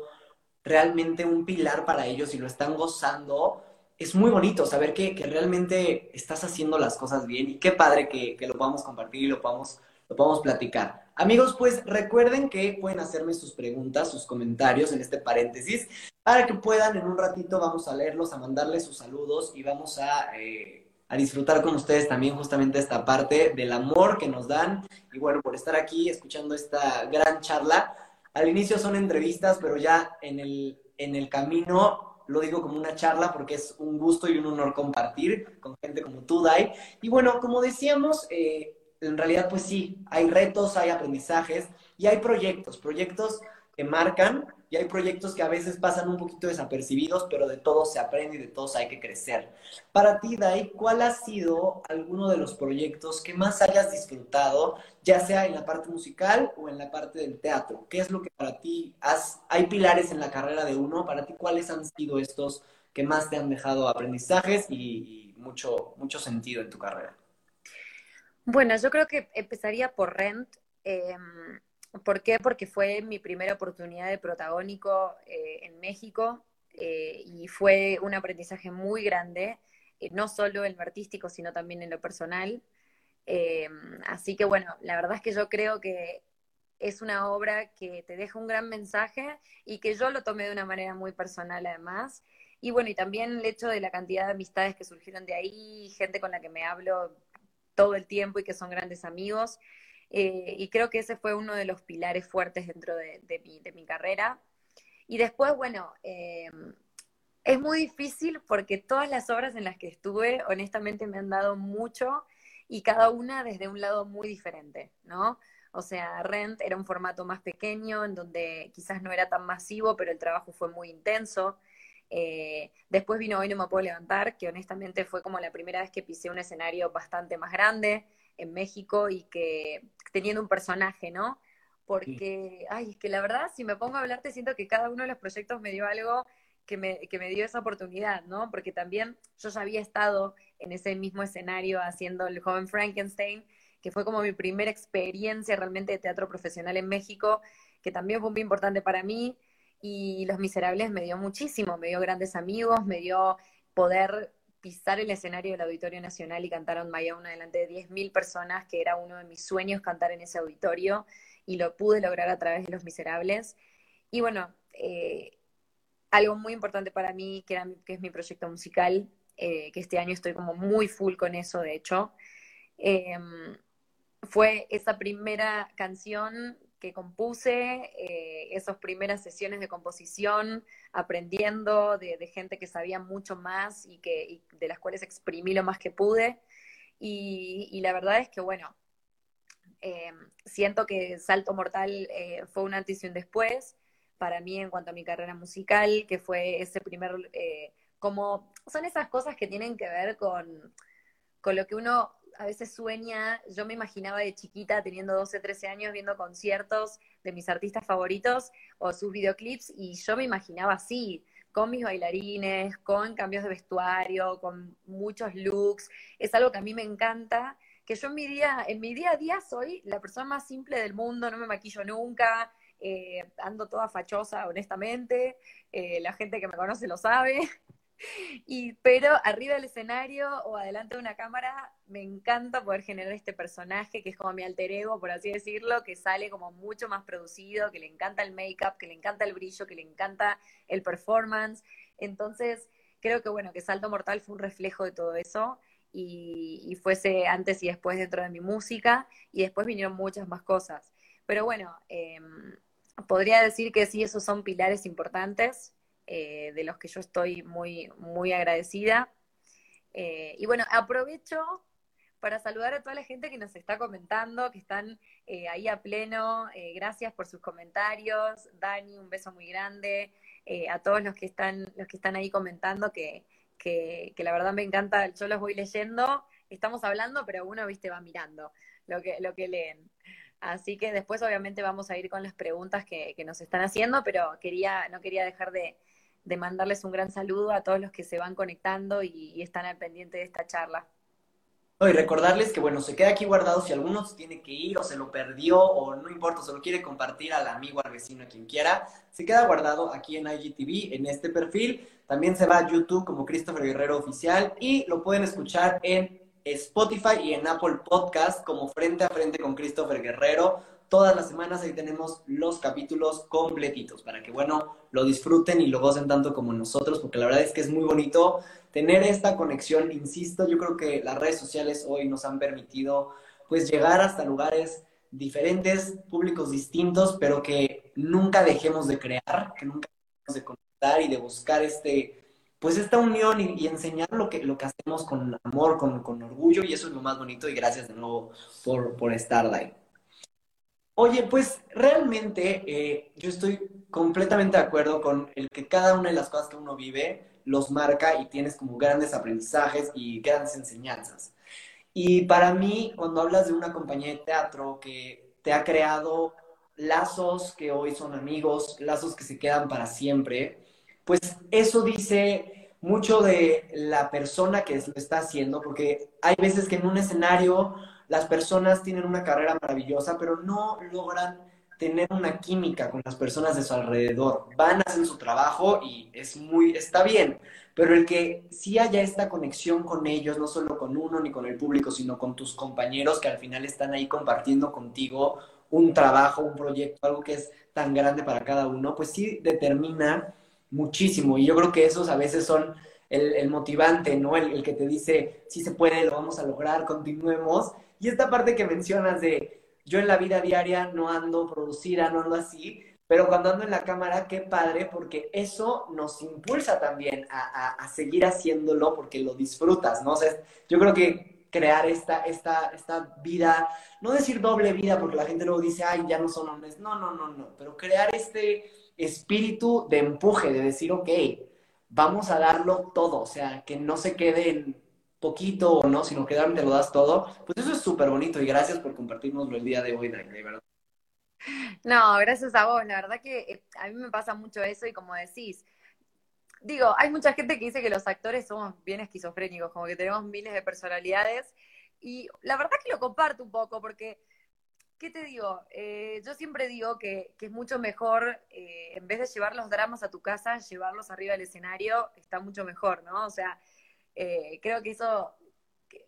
Speaker 1: realmente un pilar para ellos y lo están gozando, es muy bonito saber que, realmente estás haciendo las cosas bien y qué padre que, lo podamos compartir y lo podamos, lo podamos platicar. Amigos, pues recuerden que pueden hacerme sus preguntas, sus comentarios en este paréntesis, para que puedan en un ratito, vamos a leerlos, a mandarles sus saludos y vamos a, eh, a disfrutar con ustedes también justamente esta parte del amor que nos dan y bueno, por estar aquí escuchando esta gran charla. Al inicio son entrevistas, pero ya en el, en el camino lo digo como una charla porque es un gusto y un honor compartir con gente como tú, Dai. Y bueno, como decíamos, eh, en realidad pues sí, hay retos, hay aprendizajes y hay proyectos, proyectos que marcan y hay proyectos que a veces pasan un poquito desapercibidos, pero de todos se aprende y de todos hay que crecer. Para ti, Dai, ¿cuál ha sido alguno de los proyectos que más hayas disfrutado, ya sea en la parte musical o en la parte del teatro? ¿Qué es lo que para ti has, hay pilares en la carrera de uno? Para ti, ¿cuáles han sido estos que más te han dejado aprendizajes y, mucho, mucho sentido en tu carrera?
Speaker 2: Bueno, yo creo que empezaría por Rent. Em, ¿Por qué? Porque fue mi primera oportunidad de protagónico eh, en México eh, y fue un aprendizaje muy grande, eh, no solo en lo artístico, sino también en lo personal. así que bueno, la verdad es que yo creo que es una obra que te deja un gran mensaje y que yo lo tomé de una manera muy personal además. Y bueno, y también el hecho de la cantidad de amistades que surgieron de ahí, gente con la que me hablo todo el tiempo y que son grandes amigos. Eh, y creo que ese fue uno de los pilares fuertes dentro de, mi, carrera. Y después, bueno, eh, es muy difícil porque todas las obras en las que estuve, honestamente, me han dado mucho y cada una desde un lado muy diferente, ¿no? O sea, Rent era un formato más pequeño, en donde quizás no era tan masivo, pero el trabajo fue muy intenso. Eh, después vino Hoy No Me Puedo Levantar, que honestamente fue como la primera vez que pisé un escenario bastante más grande en México y que teniendo un personaje, ¿no? Porque, ay, es que la verdad, si me pongo a hablarte, siento que cada uno de los proyectos me dio algo que me, que me dio esa oportunidad, ¿no? Porque también yo ya había estado en ese mismo escenario haciendo el joven Frankenstein, que fue como mi primera experiencia realmente de teatro profesional en México, que también fue muy importante para mí. Y Los Miserables me dio muchísimo, me dio grandes amigos, me dio poder pisar el escenario del Auditorio Nacional y cantar On My Own delante de 10.000 personas, que era uno de mis sueños cantar en ese auditorio, y lo pude lograr a través de Los Miserables. Y bueno, eh, algo muy importante para mí, que, era, que es mi proyecto musical, eh, que este año estoy como muy full con eso, de hecho, em, fue esa primera canción que compuse, eh, esas primeras sesiones de composición, aprendiendo de, gente que sabía mucho más y, que, de las cuales exprimí lo más que pude. Y, la verdad es que, bueno, eh, siento que Salto Mortal eh, fue un antes y un después para mí en cuanto a mi carrera musical, que fue ese primer, como, son esas cosas que tienen que ver con, con lo que uno a veces sueña, yo me imaginaba de chiquita teniendo 12, 13 años viendo conciertos de mis artistas favoritos o sus videoclips y yo me imaginaba así, con mis bailarines, con cambios de vestuario, con muchos looks. Es algo que a mí me encanta, que yo en mi día, en mi día a día soy la persona más simple del mundo, no me maquillo nunca, eh, ando toda fachosa, honestamente, eh, la gente que me conoce lo sabe. Y, pero arriba del escenario o adelante de una cámara me encanta poder generar este personaje que es como mi alter ego, por así decirlo, que sale como mucho más producido, que le encanta el make-up, que le encanta el brillo, que le encanta el performance. Entonces, creo que bueno, que Salto Mortal fue un reflejo de todo eso y, fuese antes y después dentro de mi música y después vinieron muchas más cosas. Pero bueno, em, podría decir que sí, esos son pilares importantes eh, de los que yo estoy muy, muy agradecida. Eh, y bueno, aprovecho para saludar a toda la gente que nos está comentando, que están eh, ahí a pleno. Gracias por sus comentarios. Dani, un beso muy grande. A todos los que están, los que están ahí comentando, que, que, que, la verdad me encanta, yo los voy leyendo, estamos hablando, pero uno, viste, va mirando lo que, lo que leen. Así que después obviamente vamos a ir con las preguntas que, que nos están haciendo, pero quería, no quería dejar de, de, mandarles un gran saludo a todos los que se van conectando y, están al pendiente de esta charla.
Speaker 1: y recordarles que, bueno, se queda aquí guardado si alguno se tiene que ir o se lo perdió o no importa, se lo quiere compartir al amigo, al vecino, a quien quiera, se queda guardado aquí en IGTV, en este perfil. También se va a YouTube como Christopher Guerrero Oficial y lo pueden escuchar en Spotify y en Apple Podcast como Frente a Frente con Christopher Guerrero. Todas las semanas ahí tenemos los capítulos completitos para que, bueno, lo disfruten y lo gocen tanto como nosotros, porque la verdad es que es muy bonito tener esta conexión. Insisto, yo creo que las redes sociales hoy nos han permitido pues llegar hasta lugares diferentes, públicos distintos, pero que nunca dejemos de crear, que nunca dejemos de conectar y de buscar este pues esta unión y, enseñar lo que, lo que hacemos con amor, con, con, orgullo, y eso es lo más bonito, y gracias de nuevo por, por estar ahí. Oye, pues realmente eh, yo estoy completamente de acuerdo con el que cada una de las cosas que uno vive los marca y tienes como grandes aprendizajes y grandes enseñanzas. Y para mí, cuando hablas de una compañía de teatro que te ha creado lazos que hoy son amigos, lazos que se quedan para siempre, pues eso dice mucho de la persona que lo está haciendo, porque hay veces que en un escenario las personas tienen una carrera maravillosa, pero no logran tener una química con las personas de su alrededor. Van a hacer su trabajo y es muy, está bien, pero el que sí haya esta conexión con ellos, no solo con uno ni con el público, sino con tus compañeros que al final están ahí compartiendo contigo un trabajo, un proyecto, algo que es tan grande para cada uno, pues sí determina muchísimo. Y yo creo que esos a veces son el, el motivante, ¿no? El, el, que te dice, sí se puede, lo vamos a lograr, continuemos. Y esta parte que mencionas de, yo en la vida diaria no ando producida, no ando así, pero cuando ando en la cámara, qué padre, porque eso nos impulsa también a, a, seguir haciéndolo porque lo disfrutas, ¿no? O yo creo que crear esta, esta, esta vida, no decir doble vida, porque la gente luego dice, ay, ya no son hombres, no, no, no, no, pero crear este espíritu de empuje, de decir, ok, vamos a darlo todo, o sea, que no se quede en poquito o no, sino que realmente lo das todo, pues eso es súper bonito y gracias por compartirnoslo el día de hoy, Dani, verdad.
Speaker 2: No, gracias a vos, la verdad que eh, a mí me pasa mucho eso y como decís, digo, hay mucha gente que dice que los actores somos bien esquizofrénicos, como que tenemos miles de personalidades y la verdad que lo comparto un poco porque ¿qué te digo? Eh, yo siempre digo que, que es mucho mejor, eh, en vez de llevar los dramas a tu casa, llevarlos arriba del escenario, está mucho mejor, ¿no? O sea, eh, creo que eso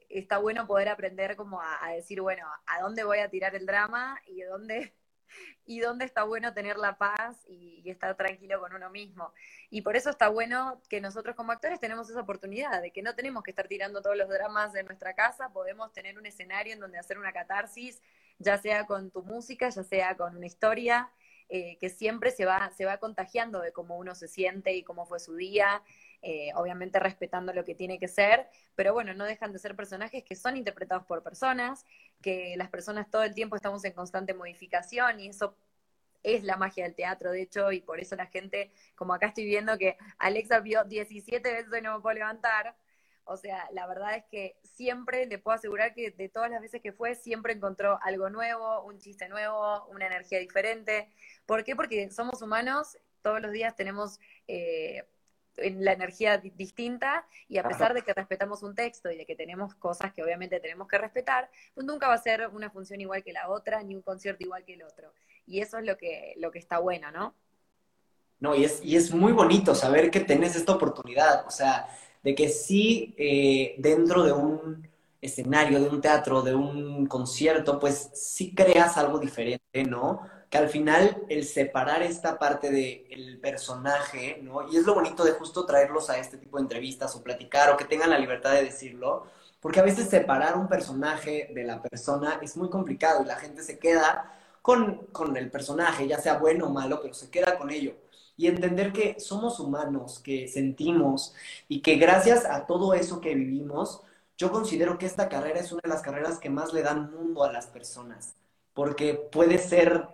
Speaker 2: está bueno poder aprender como a, decir, bueno, a dónde voy a tirar el drama y dónde, (laughs) y dónde está bueno tener la paz y, y, estar tranquilo con uno mismo. Y por eso está bueno que nosotros como actores tenemos esa oportunidad de que no tenemos que estar tirando todos los dramas de nuestra casa, podemos tener un escenario en donde hacer una catarsis ya sea con tu música, ya sea con una historia, eh, que siempre se va, se va contagiando de cómo uno se siente y cómo fue su día, eh, obviamente respetando lo que tiene que ser, pero bueno, no dejan de ser personajes que son interpretados por personas, que las personas todo el tiempo estamos en constante modificación y eso es la magia del teatro, de hecho, y por eso la gente, como acá estoy viendo que Alexa vio 17 veces y no me puedo levantar, o sea, la verdad es que siempre le puedo asegurar que de todas las veces que fue, siempre encontró algo nuevo, un chiste nuevo, una energía diferente. ¿Por qué? Porque somos humanos, todos los días tenemos eh, la energía distinta y a pesar de que respetamos un texto y de que tenemos cosas que obviamente tenemos que respetar, pues nunca va a ser una función igual que la otra, ni un concierto igual que el otro. Y eso es lo que, lo que está bueno, ¿no?
Speaker 1: No, y es, y es muy bonito saber que tenés esta oportunidad. O sea, de que sí eh, dentro de un escenario, de un teatro, de un concierto, pues sí creas algo diferente, ¿no? Que al final el separar esta parte del personaje, ¿no? Y es lo bonito de justo traerlos a este tipo de entrevistas o platicar o que tengan la libertad de decirlo, porque a veces separar un personaje de la persona es muy complicado y la gente se queda con, con el personaje, ya sea bueno o malo, pero se queda con ello y entender que somos humanos, que sentimos y que gracias a todo eso que vivimos yo considero que esta carrera es una de las carreras que más le dan mundo a las personas, porque puede ser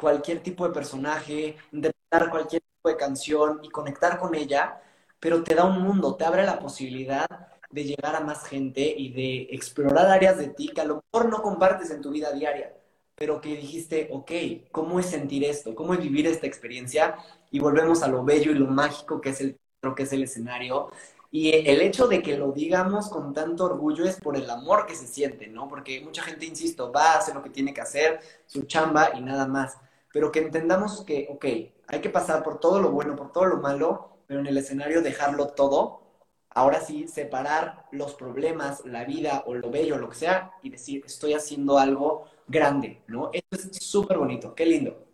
Speaker 1: cualquier tipo de personaje, interpretar cualquier tipo de canción y conectar con ella, pero te da un mundo, te abre la posibilidad de llegar a más gente y de explorar áreas de ti que a lo mejor no compartes en tu vida diaria, pero que dijiste, ok, ¿cómo es sentir esto? ¿Cómo es vivir esta experiencia? Y volvemos a lo bello y lo mágico que es el que es el escenario. Y el hecho de que lo digamos con tanto orgullo es por el amor que se siente, ¿no? Porque mucha gente, insisto, va a hacer lo que tiene que hacer, su chamba y nada más. Pero que entendamos que, ok, hay que pasar por todo lo bueno, por todo lo malo, pero en el escenario dejarlo todo. Ahora sí, separar los problemas, la vida o lo bello, lo que sea, y decir, estoy haciendo algo grande, ¿no? Eso es súper bonito, qué lindo.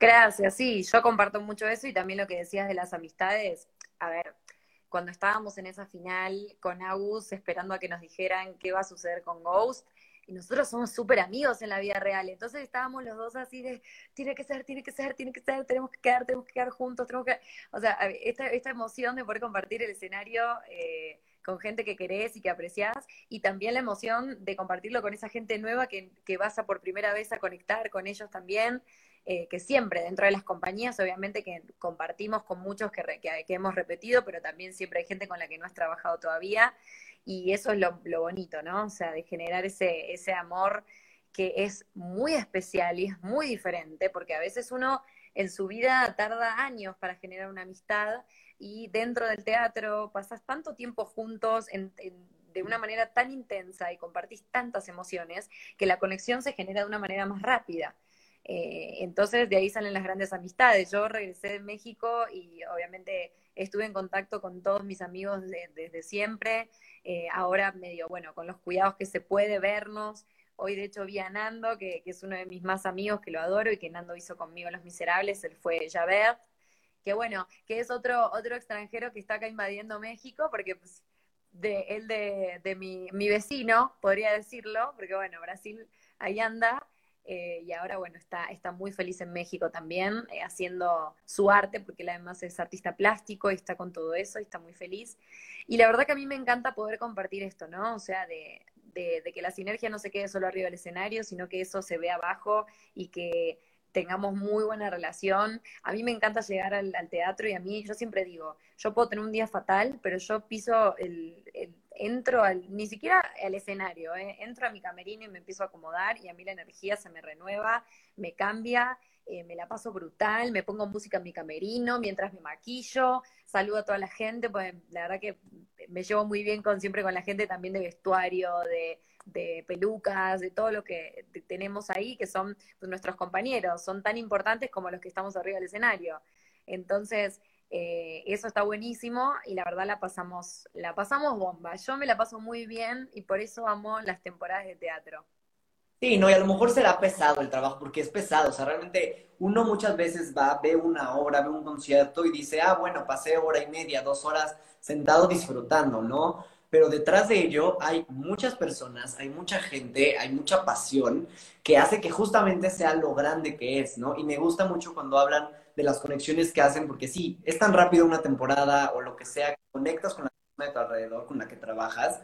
Speaker 2: Gracias, sí, yo comparto mucho eso y también lo que decías de las amistades. A ver, cuando estábamos en esa final con Agus, esperando a que nos dijeran qué va a suceder con Ghost, y nosotros somos súper amigos en la vida real, entonces estábamos los dos así de, tiene que ser, tiene que ser, tiene que ser, tenemos que quedar, tenemos que quedar juntos, tenemos que... O sea, esta, esta emoción de poder compartir el escenario... Eh, con gente que querés y que apreciás, y también la emoción de compartirlo con esa gente nueva que, que vas a por primera vez a conectar con ellos también. Eh, que siempre dentro de las compañías, obviamente que compartimos con muchos que, que, hemos repetido, pero también siempre hay gente con la que no has trabajado todavía, y eso es lo, bonito, ¿no? O sea, de generar ese, ese amor que es muy especial y es muy diferente, porque a veces uno en su vida tarda años para generar una amistad y dentro del teatro pasas tanto tiempo juntos de una manera tan intensa y compartís tantas emociones que la conexión se genera de una manera más rápida. Eh, entonces de ahí salen las grandes amistades. Yo regresé de México y obviamente estuve en contacto con todos mis amigos desde siempre. Eh, ahora medio, bueno, con los cuidados que se puede vernos. Hoy de hecho vi a Nando, que, es uno de mis más amigos, que lo adoro y que Nando hizo conmigo Los Miserables, él fue Javert, que bueno, que es otro, otro extranjero que está acá invadiendo México, porque pues, de él de, de mi, mi vecino, podría decirlo, porque bueno, Brasil ahí anda, eh, y ahora, bueno, está, está muy feliz en México también, eh, haciendo su arte, porque él además es artista plástico y está con todo eso y está muy feliz. Y la verdad que a mí me encanta poder compartir esto, ¿no? O sea, de, de, de que la sinergia no se quede solo arriba del escenario, sino que eso se ve abajo y que tengamos muy buena relación. A mí me encanta llegar al, teatro y a mí, yo siempre digo, yo puedo tener un día fatal, pero yo piso el, entro al, ni siquiera al escenario, ¿eh? entro a mi camerino y me empiezo a acomodar y a mí la energía se me renueva, me cambia, eh, me la paso brutal, me pongo música en mi camerino mientras me maquillo, saludo a toda la gente, pues la verdad que me llevo muy bien con siempre con la gente también de vestuario, de pelucas, de todo lo que tenemos ahí, que son pues, nuestros compañeros, son tan importantes como los que estamos arriba del escenario. Entonces, eh, eso está buenísimo y la verdad la pasamos, la pasamos bomba. Yo me la paso muy bien y por eso amo las temporadas de teatro.
Speaker 1: Sí, no, y a lo mejor será pesado el trabajo, porque es pesado, o sea, realmente uno muchas veces va, ve una obra, ve un concierto y dice, ah, bueno, pasé hora y media, dos horas sentado disfrutando, ¿no? pero detrás de ello hay muchas personas, hay mucha gente, hay mucha pasión que hace que justamente sea lo grande que es, ¿no? Y me gusta mucho cuando hablan de las conexiones que hacen, porque sí, es tan rápido una temporada o lo que sea, conectas con la persona de tu alrededor con la que trabajas,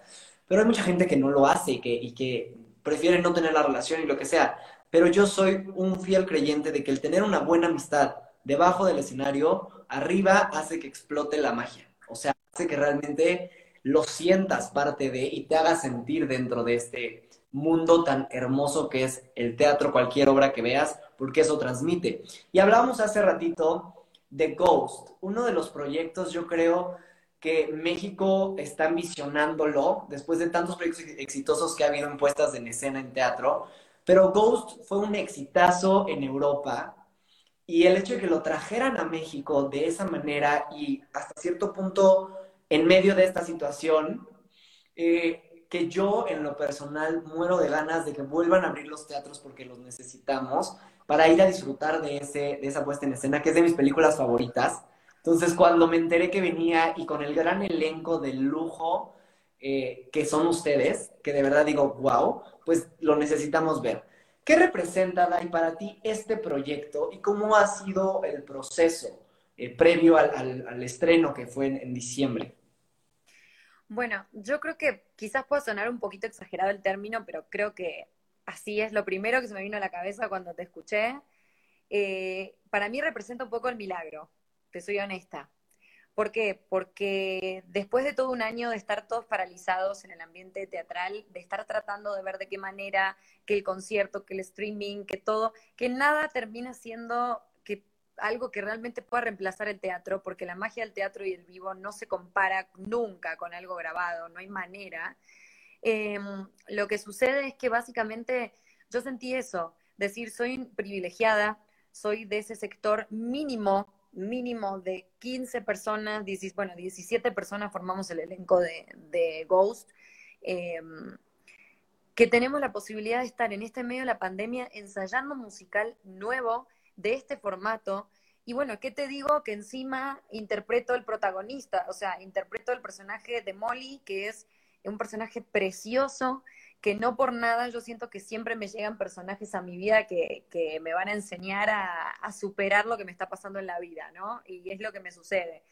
Speaker 1: pero hay mucha gente que no lo hace y que, y que prefiere no tener la relación y lo que sea. Pero yo soy un fiel creyente de que el tener una buena amistad debajo del escenario, arriba, hace que explote la magia. O sea, hace que realmente lo sientas parte de y te hagas sentir dentro de este mundo tan hermoso que es el teatro, cualquier obra que veas, porque eso transmite. Y hablábamos hace ratito de Ghost, uno de los proyectos, yo creo que México está ambicionándolo después de tantos proyectos exitosos que ha habido en puestas en escena en teatro, pero Ghost fue un exitazo en Europa y el hecho de que lo trajeran a México de esa manera y hasta cierto punto en medio de esta situación, eh, que yo en lo personal muero de ganas de que vuelvan a abrir los teatros porque los necesitamos para ir a disfrutar de, ese, de esa puesta en escena, que es de mis películas favoritas. Entonces, cuando me enteré que venía y con el gran elenco de lujo eh, que son ustedes, que de verdad digo, wow, pues lo necesitamos ver. ¿Qué representa, Dai, para ti este proyecto y cómo ha sido el proceso eh, previo al, estreno que fue en diciembre?
Speaker 2: Bueno, yo creo que quizás pueda sonar un poquito exagerado el término, pero creo que así es lo primero que se me vino a la cabeza cuando te escuché. Eh, para mí representa un poco el milagro, te soy honesta. ¿Por qué? Porque después de todo un año de estar todos paralizados en el ambiente teatral, de estar tratando de ver de qué manera que el concierto, que el streaming, que todo, que nada termina siendo que algo que realmente pueda reemplazar el teatro, porque la magia del teatro y el vivo no se compara nunca con algo grabado, no hay manera. Em, lo que sucede es que básicamente yo sentí eso, decir, soy privilegiada, soy de ese sector mínimo mínimo de 15 personas, bueno, 17 personas formamos el elenco de, Ghost, em, que tenemos la posibilidad de estar en este medio de la pandemia ensayando musical nuevo de este formato. Y bueno, ¿qué te digo? Que encima interpreto el protagonista, o sea, interpreto el personaje de Molly, que es un personaje precioso, que no por nada yo siento que siempre me llegan personajes a mi vida que, me van a enseñar a, superar lo que me está pasando en la vida, ¿no? Y es lo que me sucede.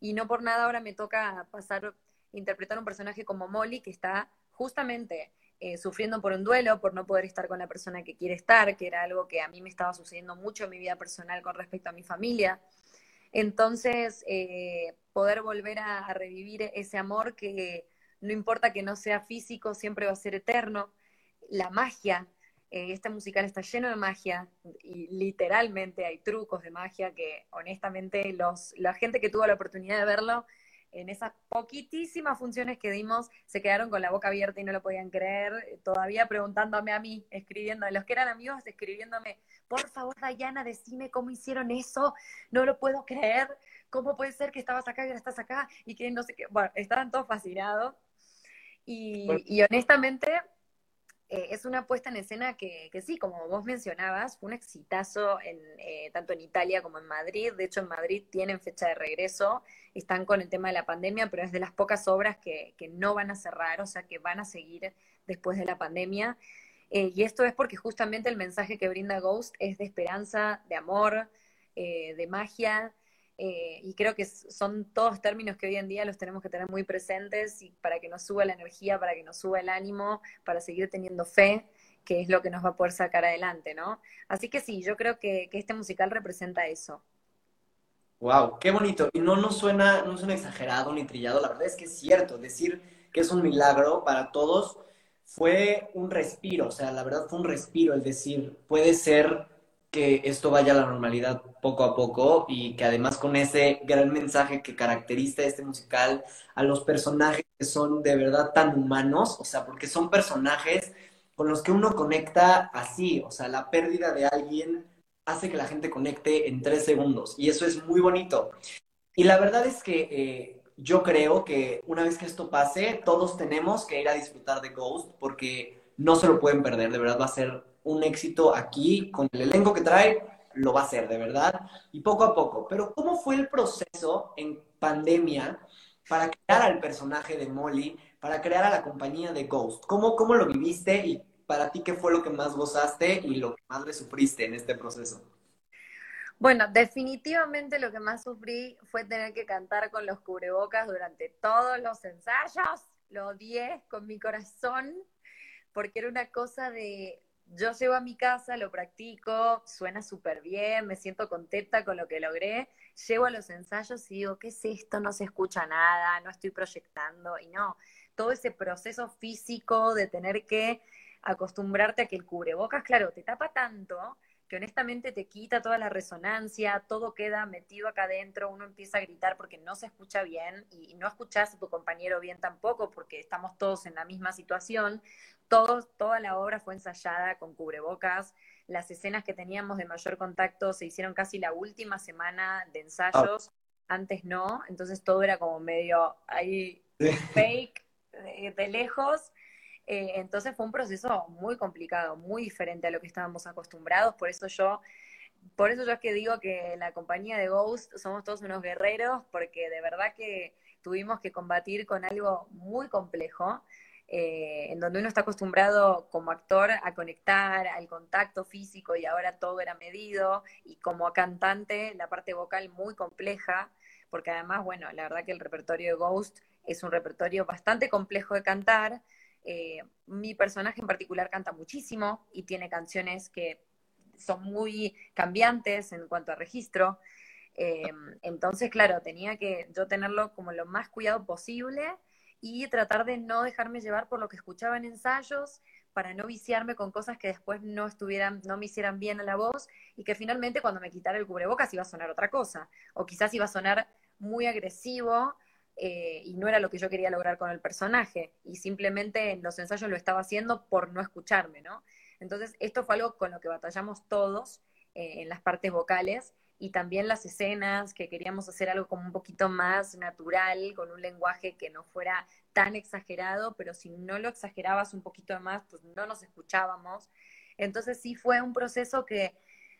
Speaker 2: Y no por nada ahora me toca pasar, interpretar un personaje como Molly, que está justamente eh, sufriendo por un duelo, por no poder estar con la persona que quiere estar, que era algo que a mí me estaba sucediendo mucho en mi vida personal con respecto a mi familia. Entonces, eh, poder volver a revivir ese amor que no importa que no sea físico, siempre va a ser eterno. La magia, eh, este musical está lleno de magia y literalmente hay trucos de magia que honestamente los, la gente que tuvo la oportunidad de verlo en esas poquitísimas funciones que dimos, se quedaron con la boca abierta y no lo podían creer, todavía preguntándome a mí, escribiendo, los que eran amigos, escribiéndome, por favor, Dayana, decime cómo hicieron eso, no lo puedo creer, cómo puede ser que estabas acá y ahora estás acá, y que no sé qué, bueno, estaban todos fascinados, y, honestamente, eh, es una puesta en escena que, sí, como vos mencionabas, fue un exitazo en, eh, tanto en Italia como en Madrid. De hecho, en Madrid tienen fecha de regreso, están con el tema de la pandemia, pero es de las pocas obras que, no van a cerrar, o sea, que van a seguir después de la pandemia. Eh, y esto es porque justamente el mensaje que brinda Ghost es de esperanza, de amor, de magia, eh, y creo que son todos términos que hoy en día los tenemos que tener muy presentes y para que nos suba la energía, para que nos suba el ánimo, para seguir teniendo fe, que es lo que nos va a poder sacar adelante, ¿no? Así que sí, yo creo que, este musical representa eso.
Speaker 1: Wow, qué bonito. Y no nos suena, no suena exagerado ni trillado, la verdad es que es cierto, decir que es un milagro para todos fue un respiro, o sea, la verdad fue un respiro el decir, puede ser que esto vaya a la normalidad poco a poco y que además con ese gran mensaje que caracteriza este musical a los personajes que son de verdad tan humanos, o sea, porque son personajes con los que uno conecta así, o sea, la pérdida de alguien hace que la gente conecte en tres segundos y eso es muy bonito. Y la verdad es que eh, yo creo que una vez que esto pase, todos tenemos que ir a disfrutar de Ghost porque no se lo pueden perder, de verdad va a ser un éxito aquí con el elenco que trae, lo va a hacer, de verdad, y poco a poco. Pero ¿cómo fue el proceso en pandemia para crear al personaje de Molly, para crear a la compañía de Ghost? ¿Cómo, cómo lo viviste y para ti qué fue lo que más gozaste y lo que más le sufriste en este proceso?
Speaker 2: Bueno, definitivamente lo que más sufrí fue tener que cantar con los cubrebocas durante todos los ensayos. Lo odié con mi corazón porque era una cosa de yo llego a mi casa, lo practico, suena súper bien, me siento contenta con lo que logré, llego a los ensayos y digo, ¿qué es esto? No se escucha nada, no estoy proyectando, y no, todo ese proceso físico de tener que acostumbrarte a que el cubrebocas, claro, te tapa tanto que honestamente te quita toda la resonancia, todo queda metido acá adentro, uno empieza a gritar porque no se escucha bien y no escuchas a tu compañero bien tampoco porque estamos todos en la misma situación. Todo, toda la obra fue ensayada con cubrebocas. Las escenas que teníamos de mayor contacto se hicieron casi la última semana de ensayos, antes no, entonces todo era como medio ahí fake de lejos. Eh, entonces fue un proceso muy complicado, muy diferente a lo que estábamos acostumbrados, por eso yo, por eso yo es que digo que la compañía de Ghost somos todos unos guerreros, porque de verdad que tuvimos que combatir con algo muy complejo, eh, en donde uno está acostumbrado como actor a conectar al contacto físico y ahora todo era medido, y como cantante la parte vocal muy compleja, porque además, bueno, la verdad que el repertorio de Ghost es un repertorio bastante complejo de cantar. Eh, mi personaje en particular canta muchísimo y tiene canciones que son muy cambiantes en cuanto a registro. Eh, entonces, claro, tenía que yo tenerlo como lo más cuidado posible y tratar de no dejarme llevar por lo que escuchaba en ensayos para no viciarme con cosas que después no estuvieran, no me hicieran bien a la voz y que finalmente cuando me quitara el cubrebocas iba a sonar otra cosa. O quizás iba a sonar muy agresivo eh, y no era lo que yo quería lograr con el personaje. Y simplemente en los ensayos lo estaba haciendo por no escucharme, ¿no? Entonces, esto fue algo con lo que batallamos todos eh, en las partes vocales y también las escenas, que queríamos hacer algo como un poquito más natural, con un lenguaje que no fuera tan exagerado, pero si no lo exagerabas un poquito más, pues no nos escuchábamos. Entonces sí fue un proceso que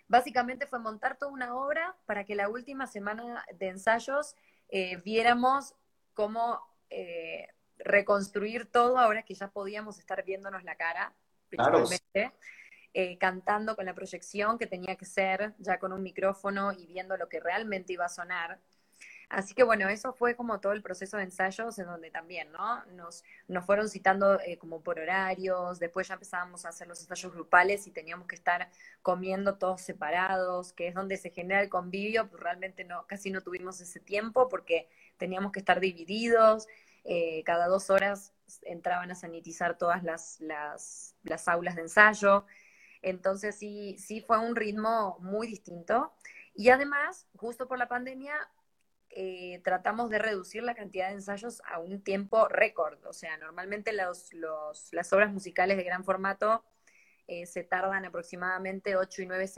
Speaker 2: básicamente fue montar toda una obra para que la última semana de ensayos eh, viéramos cómo eh, reconstruir todo ahora que ya podíamos estar viéndonos la cara, principalmente. Eh, cantando con la proyección que tenía que ser, ya con un micrófono y viendo lo que realmente iba a sonar. Así que bueno, eso fue como todo el proceso de ensayos en donde también, ¿no? Nos, nos fueron citando eh, como por horarios, después ya empezábamos a hacer los ensayos grupales y teníamos que estar comiendo todos separados, que es donde se genera el convivio, pues realmente no, casi no tuvimos ese tiempo porque teníamos que estar divididos, eh, cada dos horas entraban a sanitizar todas las, las, las aulas de ensayo, entonces sí, sí fue un ritmo muy distinto. Y además, justo por la pandemia, eh, tratamos de reducir la cantidad de ensayos a un tiempo récord. O sea, normalmente los, las obras musicales de gran formato eh, se tardan aproximadamente ocho y nueve,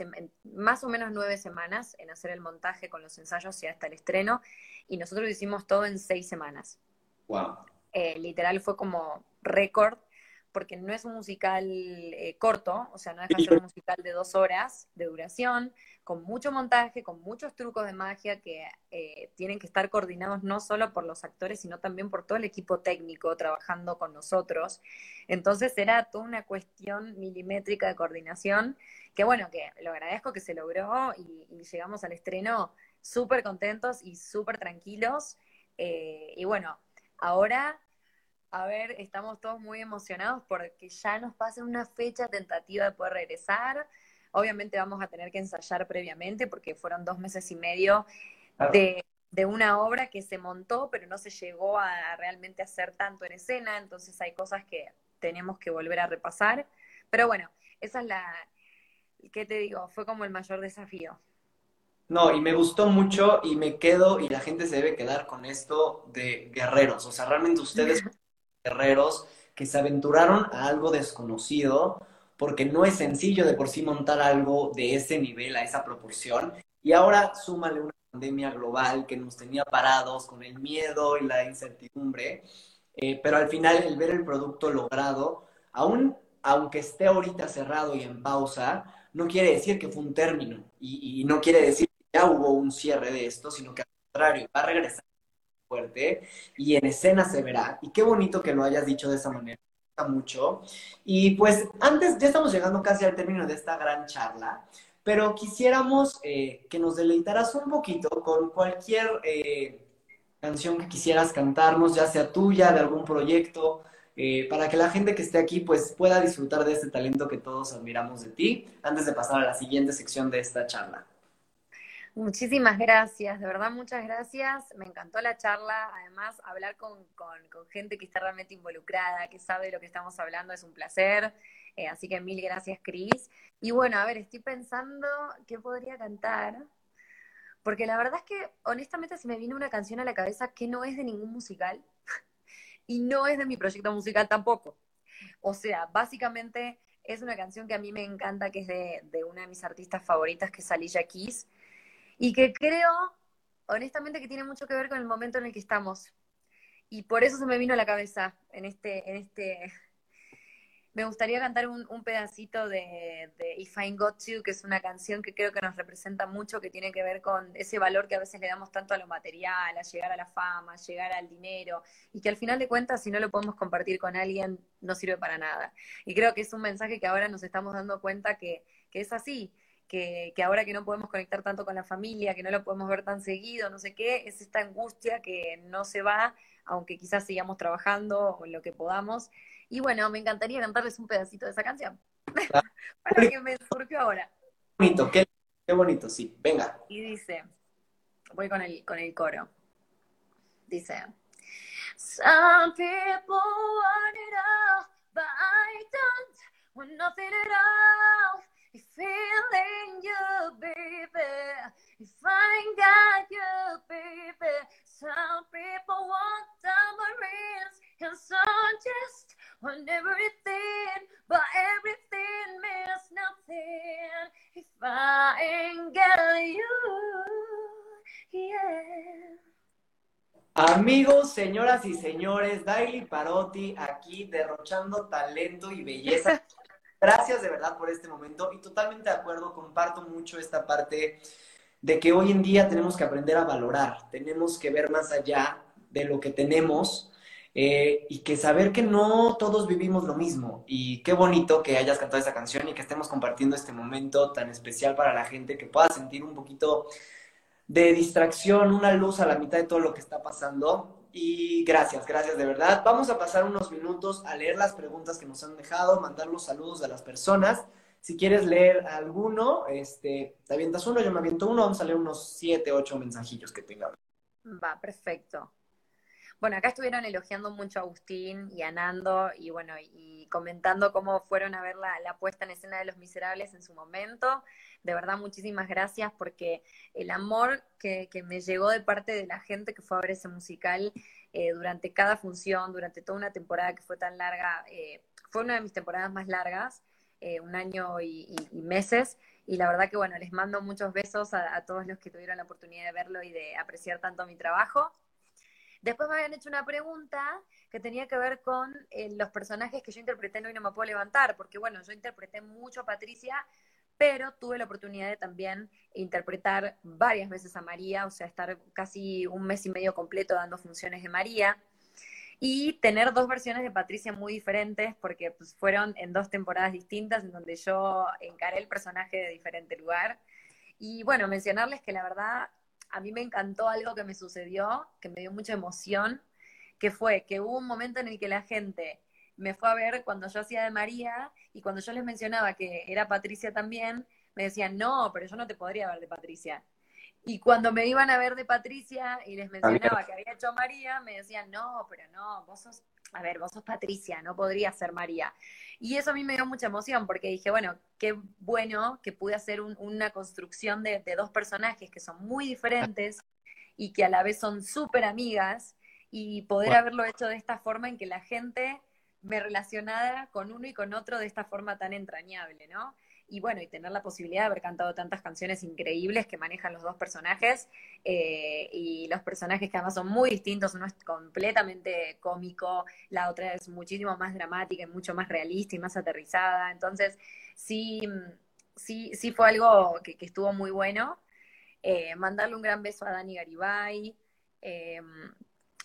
Speaker 2: más o menos nueve semanas en hacer el montaje con los ensayos y hasta el estreno. Y nosotros hicimos todo en seis semanas.
Speaker 1: Wow.
Speaker 2: Eh, literal fue como récord porque no es un musical eh, corto, o sea, no deja de ser un musical de dos horas de duración, con mucho montaje, con muchos trucos de magia que eh, tienen que estar coordinados no solo por los actores, sino también por todo el equipo técnico trabajando con nosotros. Entonces era toda una cuestión milimétrica de coordinación, que bueno, que lo agradezco que se logró y, llegamos al estreno súper contentos y súper tranquilos. Eh, y bueno, ahora a ver, estamos todos muy emocionados porque ya nos pasa una fecha tentativa de poder regresar. Obviamente vamos a tener que ensayar previamente porque fueron dos meses y medio de, una obra que se montó, pero no se llegó a, realmente hacer tanto en escena, entonces hay cosas que tenemos que volver a repasar. Pero bueno, esa es la, ¿qué te digo? Fue como el mayor desafío.
Speaker 1: No, y me gustó mucho y me quedo y la gente se debe quedar con esto de guerreros. O sea, realmente ustedes (laughs) guerreros que se aventuraron a algo desconocido, porque no es sencillo de por sí montar algo de ese nivel, a esa proporción. Y ahora súmale una pandemia global que nos tenía parados con el miedo y la incertidumbre, eh, pero al final el ver el producto logrado, aún aunque esté ahorita cerrado y en pausa, no quiere decir que fue un término y, y no quiere decir que ya hubo un cierre de esto, sino que al contrario, va a regresar y en escena se verá. Y qué bonito que lo hayas dicho de esa manera. mucho. Y pues antes, ya estamos llegando casi al término de esta gran charla, pero quisiéramos eh, que nos deleitaras un poquito con cualquier eh, canción que quisieras cantarnos, ya sea tuya, de algún proyecto, eh, para que la gente que esté aquí pues pueda disfrutar de este talento que todos admiramos de ti, antes de pasar a la siguiente sección de esta charla.
Speaker 2: Muchísimas gracias, de verdad muchas gracias. Me encantó la charla. Además, hablar con, gente que está realmente involucrada, que sabe de lo que estamos hablando, es un placer. Eh, así que mil gracias, Cris. Y bueno, a ver, estoy pensando qué podría cantar. Porque la verdad es que, honestamente, se me vino una canción a la cabeza que no es de ningún musical (laughs) y no es de mi proyecto musical tampoco. O sea, básicamente es una canción que a mí me encanta, que es de, de una de mis artistas favoritas, que es Alicia Keys y que creo, honestamente, que tiene mucho que ver con el momento en el que estamos. Y por eso se me vino a la cabeza en este, en este. Me gustaría cantar un, pedacito de, If I Got You, que es una canción que creo que nos representa mucho, que tiene que ver con ese valor que a veces le damos tanto a lo material, a llegar a la fama, a llegar al dinero, y que al final de cuentas, si no lo podemos compartir con alguien, no sirve para nada. Y creo que es un mensaje que ahora nos estamos dando cuenta que, que es así, que, que, ahora que no podemos conectar tanto con la familia, que no lo podemos ver tan seguido, no sé qué, es esta angustia que no se va, aunque quizás sigamos trabajando o lo que podamos. Y bueno, me encantaría cantarles un pedacito de esa canción, (laughs) para que me surgió ahora.
Speaker 1: Qué bonito, qué, qué bonito, sí, venga.
Speaker 2: Y dice, voy con el, con el coro, dice, Some people want it all, but I don't want nothing at all. If feeling you, baby, if I got you, baby. Some people want tambourines, and some just want everything, but everything means nothing if I ain't got you, yeah.
Speaker 1: Amigos, señoras y señores, Daily Parotti aquí derrochando talento y belleza. (laughs) Gracias de verdad por este momento y totalmente de acuerdo, comparto mucho esta parte de que hoy en día tenemos que aprender a valorar, tenemos que ver más allá de lo que tenemos eh, y que saber que no todos vivimos lo mismo. Y qué bonito que hayas cantado esa canción y que estemos compartiendo este momento tan especial para la gente, que pueda sentir un poquito de distracción, una luz a la mitad de todo lo que está pasando. Y gracias, gracias de verdad. Vamos a pasar unos minutos a leer las preguntas que nos han dejado, mandar los saludos a las personas. Si quieres leer alguno, este, te avientas uno, yo me aviento uno, vamos a leer unos siete, ocho mensajillos que tengamos.
Speaker 2: Va, perfecto. Bueno, acá estuvieron elogiando mucho a Agustín y a Nando y bueno, y comentando cómo fueron a ver la, la, puesta en escena de Los Miserables en su momento. De verdad, muchísimas gracias porque el amor que, que me llegó de parte de la gente que fue a ver ese musical eh, durante cada función, durante toda una temporada que fue tan larga, eh, fue una de mis temporadas más largas, eh, un año y, y, y, meses. Y la verdad que bueno, les mando muchos besos a, a todos los que tuvieron la oportunidad de verlo y de apreciar tanto mi trabajo. Después me habían hecho una pregunta que tenía que ver con eh, los personajes que yo interpreté en Hoy No Me Puedo Levantar, porque bueno, yo interpreté mucho a Patricia, pero tuve la oportunidad de también interpretar varias veces a María, o sea, estar casi un mes y medio completo dando funciones de María y tener dos versiones de Patricia muy diferentes porque pues, fueron en dos temporadas distintas en donde yo encaré el personaje de diferente lugar. Y bueno, mencionarles que la verdad a mí me encantó algo que me sucedió, que me dio mucha emoción, que fue que hubo un momento en el que la gente me fue a ver cuando yo hacía de María y cuando yo les mencionaba que era Patricia también, me decían, no, pero yo no te podría ver de Patricia. Y cuando me iban a ver de Patricia y les mencionaba que había hecho María, me decían, no, pero no, vos sos, a ver, vos sos Patricia, no podría ser María. Y eso a mí me dio mucha emoción porque dije, bueno, qué bueno que pude hacer un, una construcción de, de, dos personajes que son muy diferentes y que a la vez son súper amigas y poder bueno. haberlo hecho de esta forma en que la gente me relacionara con uno y con otro de esta forma tan entrañable, ¿no? Y bueno, y tener la posibilidad de haber cantado tantas canciones increíbles que manejan los dos personajes, eh, y los personajes que además son muy distintos, uno es completamente cómico, la otra es muchísimo más dramática y mucho más realista y más aterrizada, entonces sí, sí, sí fue algo que, estuvo muy bueno. Eh, mandarle un gran beso a Dani Garibay. Eh,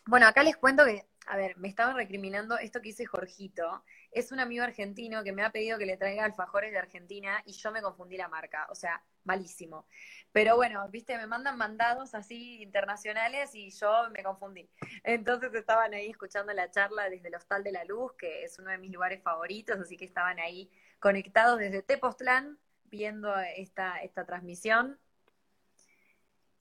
Speaker 2: bueno, acá les cuento que, a ver, me estaban recriminando esto que hice Jorgito, es un amigo argentino que me ha pedido que le traiga alfajores de Argentina y yo me confundí la marca, o sea, malísimo. Pero bueno, viste, me mandan mandados así internacionales y yo me confundí. Entonces estaban ahí escuchando la charla desde el Hostal de la Luz, que es uno de mis lugares favoritos, así que estaban ahí conectados desde Tepoztlán viendo esta, esta transmisión.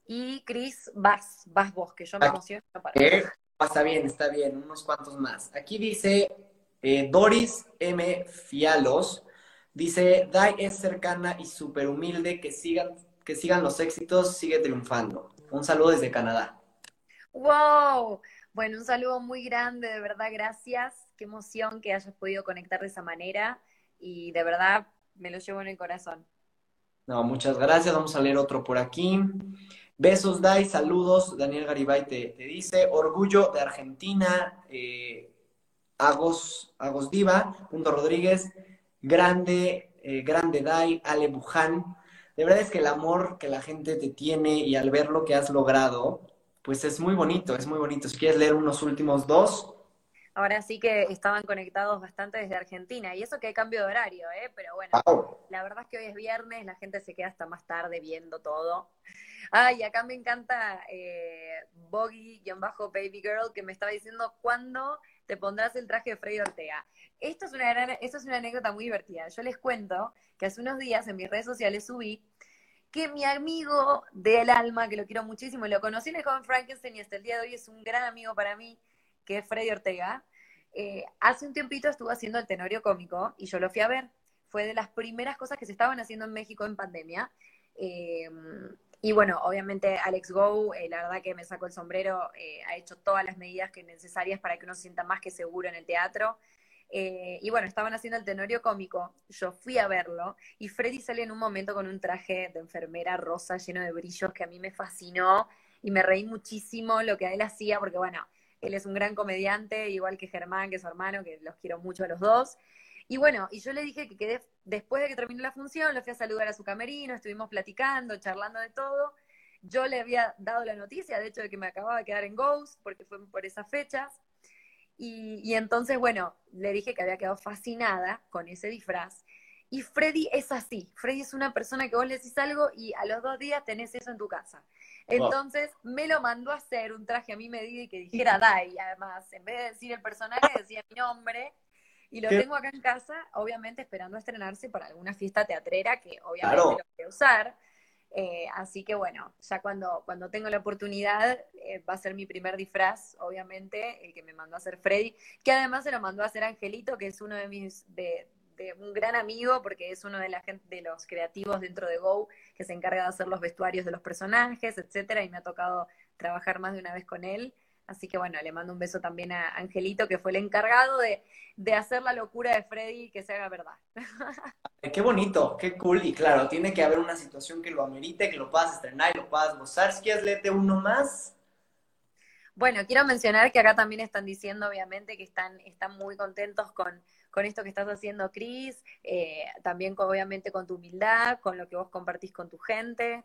Speaker 2: Y Cris, vas, vas vos, que yo me emociono. Para...
Speaker 1: Eh, está bien, está bien, unos cuantos más. Aquí dice eh, Doris M. Fialos dice, Dai es cercana y súper humilde, que sigan, que sigan los éxitos, sigue triunfando. Un saludo desde Canadá.
Speaker 2: ¡Wow! Bueno, un saludo muy grande, de verdad, gracias. Qué emoción que hayas podido conectar de esa manera y de verdad me lo llevo en el corazón.
Speaker 1: No, muchas gracias. Vamos a leer otro por aquí. Besos, Dai, saludos. Daniel Garibay te, te dice, orgullo de Argentina. Eh, Agos, Agos Diva, Punto Rodríguez, Grande, eh, Grande Dai, Ale Buján. De verdad es que el amor que la gente te tiene y al ver lo que has logrado, pues es muy bonito, es muy bonito. Si quieres leer unos últimos dos.
Speaker 2: Ahora sí que estaban conectados bastante desde Argentina. Y eso que hay cambio de horario, ¿eh? Pero bueno, la verdad es que hoy es viernes, la gente se queda hasta más tarde viendo todo. Ah, y acá me encanta eh, Boggy-Baby Girl, que me estaba diciendo cuándo te pondrás el traje de Freddy Ortega. Esto es, una esto es una anécdota muy divertida. Yo les cuento que hace unos días en mis redes sociales subí que mi amigo del alma, que lo quiero muchísimo, lo conocí en el joven Frankenstein y hasta el día de hoy es un gran amigo para mí, que es Freddy Ortega, eh, hace un tiempito estuvo haciendo el tenorio cómico y yo lo fui a ver. Fue de las primeras cosas que se estaban haciendo en México en pandemia. Eh, y bueno, obviamente Alex Go, eh, la verdad que me sacó el sombrero, ha hecho todas las medidas que necesarias para que uno se sienta más que seguro en el teatro. y bueno, estaban haciendo el tenorio cómico, yo fui a verlo y Freddy sale en un momento con un traje de enfermera rosa lleno de brillos que a mí me fascinó y me reí muchísimo lo que él hacía porque bueno, él es un gran comediante, igual que Germán, que es su hermano, que los quiero mucho a los dos. Y bueno, y yo le dije que quedé, después de que terminó la función, lo fui a saludar a su camerino, estuvimos platicando, charlando de todo. Yo le había dado la noticia, de hecho, de que me acababa de quedar en Ghost, porque fue por esas fechas. Y, y entonces, bueno, le dije que había quedado fascinada con ese disfraz. Y Freddy es así. Freddy es una persona que vos le decís algo y a los dos días tenés eso en tu casa. Entonces me lo mandó a hacer un traje a mi medida y que dijera (laughs) Dai, además, en vez de decir el personaje, decía mi nombre. Y lo tengo acá en casa, obviamente esperando estrenarse para alguna fiesta teatrera que obviamente lo voy a usar. Eh, así que bueno, ya cuando, cuando tengo la oportunidad, eh, va a ser mi primer disfraz, obviamente, el que me mandó a hacer Freddy, que además se lo mandó a hacer Angelito, que es uno de mis, de, un gran amigo porque es uno de, la gente, de los creativos dentro de Go que se encarga de hacer los vestuarios de los personajes, etcétera, y me ha tocado trabajar más de una vez con él. Así que bueno, le mando un beso también a Angelito, que fue el encargado de, hacer la locura de Freddy que se haga verdad.
Speaker 1: Qué bonito, qué cool. Y claro, tiene que haber una situación que lo amerite, que lo puedas estrenar y lo puedas gozar. Si quieres, léete uno más.
Speaker 2: Bueno, quiero mencionar que acá también están diciendo, obviamente, que están, están muy contentos con, con esto que estás haciendo, Cris, eh, también obviamente con tu humildad, con lo que vos compartís con tu gente.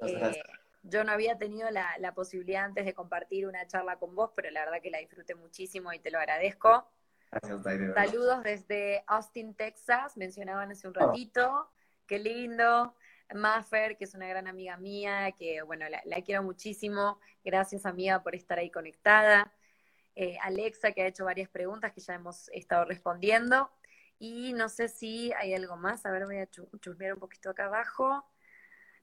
Speaker 2: Eh, yo no había tenido la, posibilidad antes de compartir una charla con vos, pero la verdad que la disfruté muchísimo y te lo agradezco. Gracias, Saludos desde Austin, Texas, mencionaban hace un oh. ratito. Qué lindo. Maffer, que es una gran amiga mía, que bueno, la, la quiero muchísimo. Gracias, amiga, por estar ahí conectada. Eh, Alexa, que ha hecho varias preguntas que ya hemos estado respondiendo. Y no sé si hay algo más. A ver, voy a chusmear un poquito acá abajo.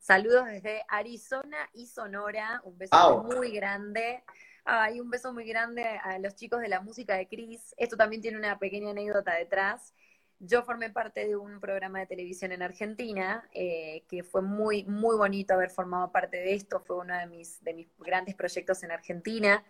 Speaker 2: Saludos desde Arizona y Sonora. Un beso muy grande. Hay un beso muy grande a los chicos de la música de Cris. Esto también tiene una pequeña anécdota detrás. Yo formé parte de un programa de televisión en Argentina, eh, que fue muy, muy bonito haber formado parte de esto, fue uno de mis, de mis grandes proyectos en Argentina.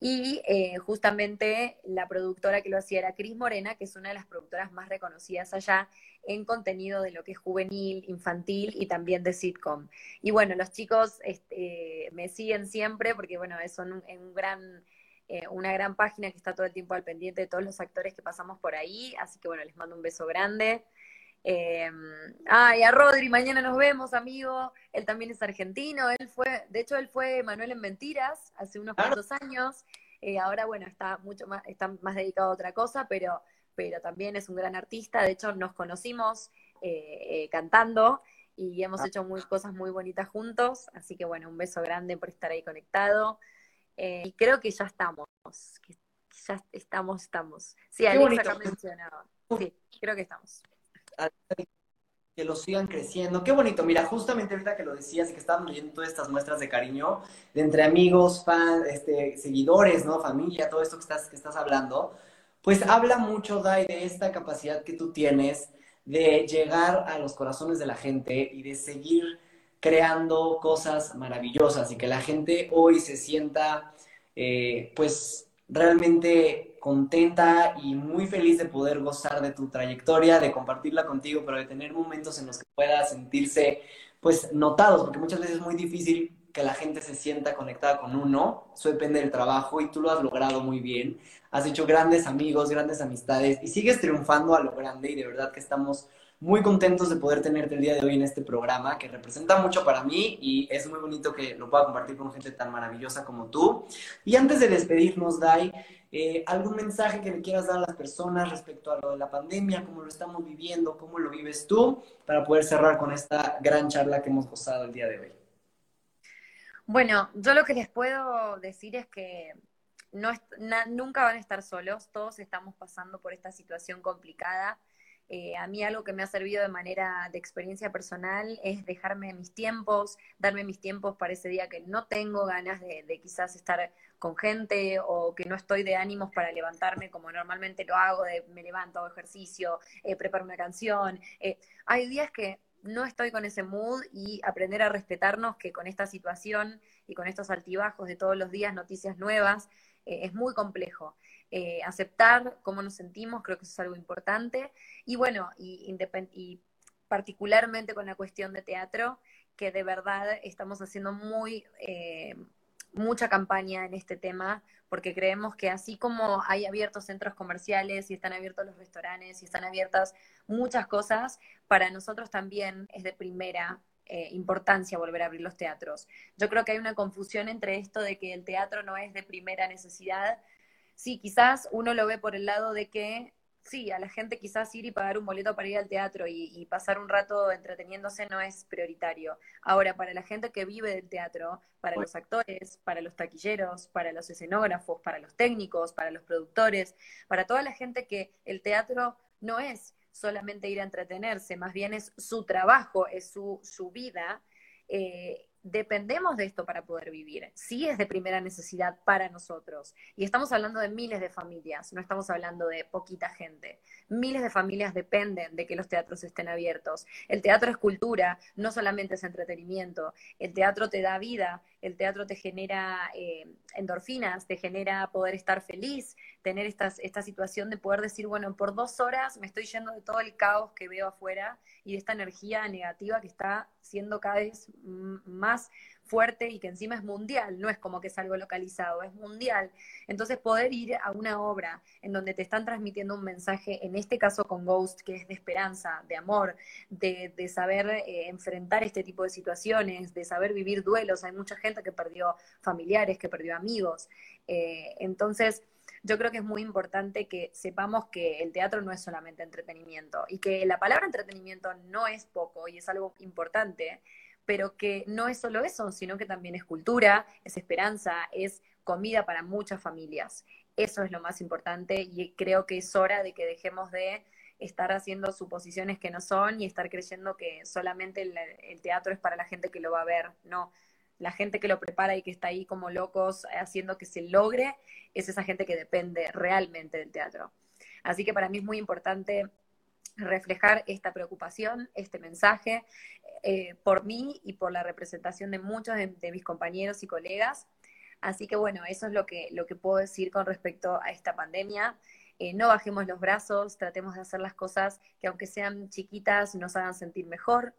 Speaker 2: Y eh, justamente la productora que lo hacía era Cris Morena, que es una de las productoras más reconocidas allá en contenido de lo que es juvenil, infantil y también de sitcom. Y bueno, los chicos este, me siguen siempre porque, bueno, son un gran eh, una gran página que está todo el tiempo al pendiente de todos los actores que pasamos por ahí, así que bueno, les mando un beso grande. Eh, ah, y a Rodri, mañana nos vemos, amigo. Él también es argentino. Él fue, de hecho, él fue Manuel en Mentiras hace unos cuantos años. Eh, ahora, bueno, está mucho más, está más dedicado a otra cosa, pero, pero también es un gran artista. De hecho, nos conocimos cantando y hemos ah. hecho muy, cosas muy bonitas juntos. Así que bueno, un beso grande por estar ahí conectado. Eh, y creo que ya estamos, que ya estamos, estamos. Sí, Alexa acá mencionaba. Sí, creo que estamos.
Speaker 1: Que lo sigan creciendo. Qué bonito. Mira, justamente ahorita que lo decías y que estábamos leyendo todas estas muestras de cariño, de entre amigos, fans, este, seguidores, ¿no? Familia, todo esto que estás, que estás hablando, pues habla mucho, Dai, de esta capacidad que tú tienes de llegar a los corazones de la gente y de seguir creando cosas maravillosas y que la gente hoy se sienta eh, pues realmente contenta y muy feliz de poder gozar de tu trayectoria, de compartirla contigo, pero de tener momentos en los que pueda sentirse pues notados, porque muchas veces es muy difícil que la gente se sienta conectada con uno, eso depende del trabajo y tú lo has logrado muy bien, has hecho grandes amigos, grandes amistades y sigues triunfando a lo grande y de verdad que estamos muy contentos de poder tenerte el día de hoy en este programa que representa mucho para mí y es muy bonito que lo pueda compartir con gente tan maravillosa como tú. Y antes de despedirnos, Dai, eh, ¿algún mensaje que le quieras dar a las personas respecto a lo de la pandemia, cómo lo estamos viviendo, cómo lo vives tú, para poder cerrar con esta gran charla que hemos gozado el día de hoy?
Speaker 2: Bueno, yo lo que les puedo decir es que nunca van a estar solos, todos estamos pasando por esta situación complicada eh, a mí algo que me ha servido de manera de experiencia personal es dejarme mis tiempos, darme mis tiempos para ese día que no tengo ganas de, quizás estar con gente o que no estoy de ánimos para levantarme como normalmente lo hago, de me levanto, hago ejercicio, eh, preparo una canción. Eh, hay días que no estoy con ese mood y aprender a respetarnos que con esta situación y con estos altibajos de todos los días, noticias nuevas, es muy complejo. Eh, aceptar cómo nos sentimos, creo que eso es algo importante. Y bueno, y, particularmente con la cuestión de teatro, que de verdad estamos haciendo muy eh, mucha campaña en este tema, porque creemos que así como hay abiertos centros comerciales y están abiertos los restaurantes y están abiertas muchas cosas, para nosotros también es de primera eh, importancia volver a abrir los teatros. Yo creo que hay una confusión entre esto de que el teatro no es de primera necesidad, sí, quizás uno lo ve por el lado de que sí, a la gente quizás ir y pagar un boleto para ir al teatro y, pasar un rato entreteniéndose no es prioritario. Ahora, para la gente que vive del teatro, para los actores, para los taquilleros, para los escenógrafos, para los técnicos, para los productores, para toda la gente que el teatro no es solamente ir a entretenerse, más bien es su trabajo, es su, su vida. Eh, dependemos de esto para poder vivir. Sí es de primera necesidad para nosotros. Y estamos hablando de miles de familias, no estamos hablando de poquita gente. Miles de familias dependen de que los teatros estén abiertos. El teatro es cultura, no solamente es entretenimiento. El teatro te da vida, el teatro te genera eh, endorfinas, te genera poder estar feliz, tener esta situación de poder decir, bueno, por dos horas me estoy yendo de todo el caos que veo afuera y de esta energía negativa que está siendo cada vez más fuerte y que encima es mundial, no es como que es algo localizado, es mundial. Entonces poder ir a una obra en donde te están transmitiendo un mensaje, en este caso con Ghost, que es de esperanza, de amor, de, saber eh, enfrentar este tipo de situaciones, de saber vivir duelos, hay mucha gente que perdió familiares, que perdió amigos. Eh, entonces, yo creo que es muy importante que sepamos que el teatro no es solamente entretenimiento y que la palabra entretenimiento no es poco y es algo importante, pero que no es solo eso, sino que también es cultura, es esperanza, es comida para muchas familias. Eso es lo más importante y creo que es hora de que dejemos de estar haciendo suposiciones que no son y estar creyendo que solamente el, el teatro es para la gente que lo va a ver. No, la gente que lo prepara y que está ahí como locos haciendo que se logre, es esa gente que depende realmente del teatro. Así que para mí es muy importante reflejar esta preocupación, este mensaje, eh, por mí y por la representación de muchos de, mis compañeros y colegas. Así que bueno, eso es lo que, lo que puedo decir con respecto a esta pandemia. Eh, no bajemos los brazos, tratemos de hacer las cosas que aunque sean chiquitas nos hagan sentir mejor,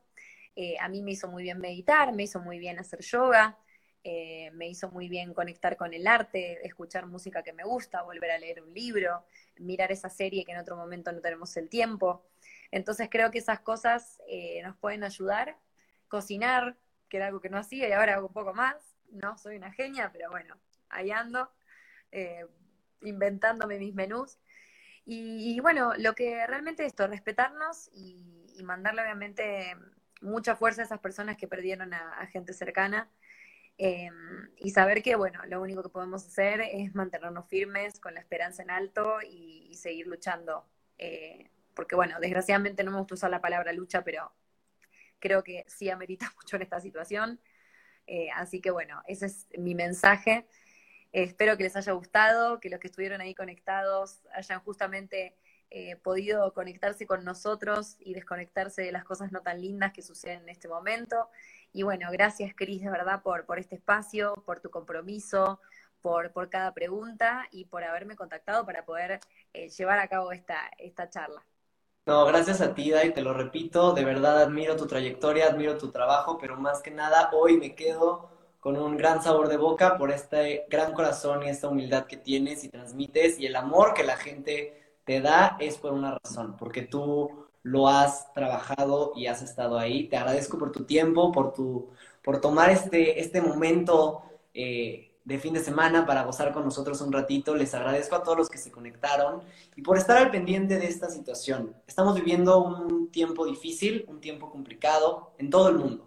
Speaker 2: eh, a mí me hizo muy bien meditar, me hizo muy bien hacer yoga, eh, me hizo muy bien conectar con el arte, escuchar música que me gusta, volver a leer un libro, mirar esa serie que en otro momento no tenemos el tiempo. Entonces creo que esas cosas eh, nos pueden ayudar. Cocinar, que era algo que no hacía y ahora hago un poco más. No soy una genia, pero bueno, ahí ando, inventándome mis menús. Y, bueno, lo que realmente es esto, respetarnos y, y mandarle obviamente mucha fuerza a esas personas que perdieron a, gente cercana. Em, y saber que, bueno, lo único que podemos hacer es mantenernos firmes, con la esperanza en alto y, seguir luchando. Eh, porque, bueno, desgraciadamente no me gusta usar la palabra lucha, pero creo que sí amerita (laughs) mucho en esta situación. Eh, así que, bueno, ese es mi mensaje. espero que les haya gustado, que los que estuvieron ahí conectados hayan justamente eh, podido conectarse con nosotros y desconectarse de las cosas no tan lindas que suceden en este momento. Y bueno, gracias Cris, de verdad, por, por este espacio, por tu compromiso, por, por cada pregunta y por haberme contactado para poder eh, llevar a cabo esta, esta charla.
Speaker 1: No, gracias a ti, Dai, te lo repito, de verdad admiro tu trayectoria, admiro tu trabajo, pero más que nada hoy me quedo con un gran sabor de boca por este gran corazón y esta humildad que tienes y transmites y el amor que la gente te da es por una razón, porque tú lo has trabajado y has estado ahí. Te agradezco por tu tiempo, por, tu, por tomar este, este momento eh, de fin de semana para gozar con nosotros un ratito. Les agradezco a todos los que se conectaron y por estar al pendiente de esta situación. Estamos viviendo un tiempo difícil, un tiempo complicado en todo el mundo,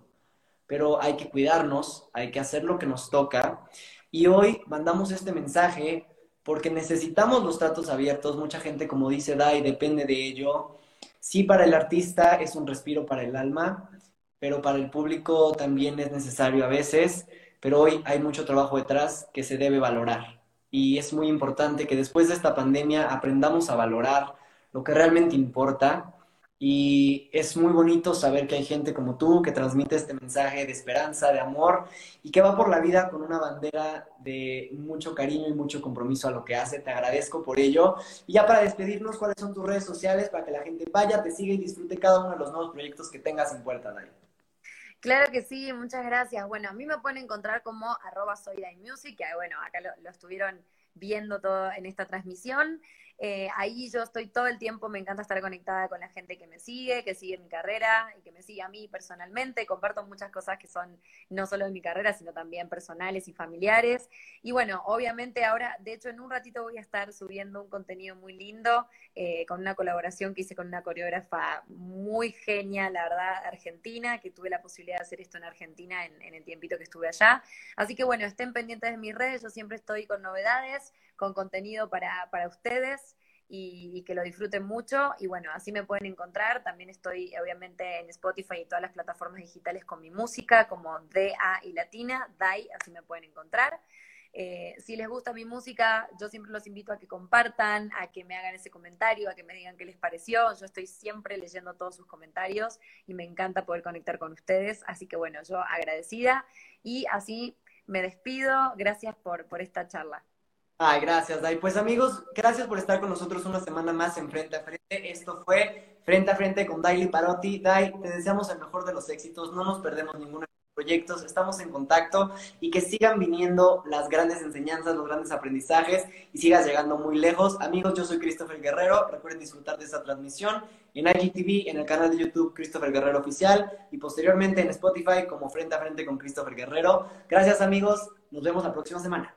Speaker 1: pero hay que cuidarnos, hay que hacer lo que nos toca. Y hoy mandamos este mensaje porque necesitamos los tratos abiertos. Mucha gente, como dice Dai, depende de ello. Sí, para el artista es un respiro para el alma, pero para el público también es necesario a veces pero hoy hay mucho trabajo detrás que se debe valorar. Y es muy importante que después de esta pandemia aprendamos a valorar lo que realmente importa. Y es muy bonito saber que hay gente como tú que transmite este mensaje de esperanza, de amor y que va por la vida con una bandera de mucho cariño y mucho compromiso a lo que hace. Te agradezco por ello. Y ya para despedirnos, ¿cuáles son tus redes sociales para que la gente vaya, te siga y disfrute cada uno de los nuevos proyectos que tengas en puerta, Dani?
Speaker 2: Claro que sí, muchas gracias. Bueno, a mí me pueden encontrar como arroba music, que bueno, acá lo estuvieron viendo todo en esta transmisión. Eh, ahí yo estoy todo el tiempo, me encanta estar conectada con la gente que me sigue, que sigue mi carrera y que me sigue a mí personalmente. Comparto muchas cosas que son no solo de mi carrera, sino también personales y familiares. Y bueno, obviamente ahora, de hecho, en un ratito voy a estar subiendo un contenido muy lindo eh, con una colaboración que hice con una coreógrafa muy genial, la verdad, argentina, que tuve la posibilidad de hacer esto en Argentina en, en el tiempito que estuve allá. Así que bueno, estén pendientes de mis redes, yo siempre estoy con novedades con contenido para, para ustedes y, que lo disfruten mucho. Y bueno, así me pueden encontrar. También estoy obviamente en Spotify y todas las plataformas digitales con mi música, como DA y Latina, DAI, así me pueden encontrar. Eh, si les gusta mi música, yo siempre los invito a que compartan, a que me hagan ese comentario, a que me digan qué les pareció. Yo estoy siempre leyendo todos sus comentarios y me encanta poder conectar con ustedes. Así que bueno, yo agradecida y así me despido. Gracias por, por esta charla.
Speaker 1: Ay, gracias, Dai. Pues amigos, gracias por estar con nosotros una semana más en Frente a Frente. Esto fue Frente a Frente con Daily Parotti. Dai, te deseamos el mejor de los éxitos, no nos perdemos ninguno de los proyectos, estamos en contacto y que sigan viniendo las grandes enseñanzas, los grandes aprendizajes y sigas llegando muy lejos. Amigos, yo soy Christopher Guerrero, recuerden disfrutar de esta transmisión en IGTV, en el canal de YouTube Christopher Guerrero Oficial y posteriormente en Spotify como Frente a Frente con Christopher Guerrero. Gracias amigos, nos vemos la próxima semana.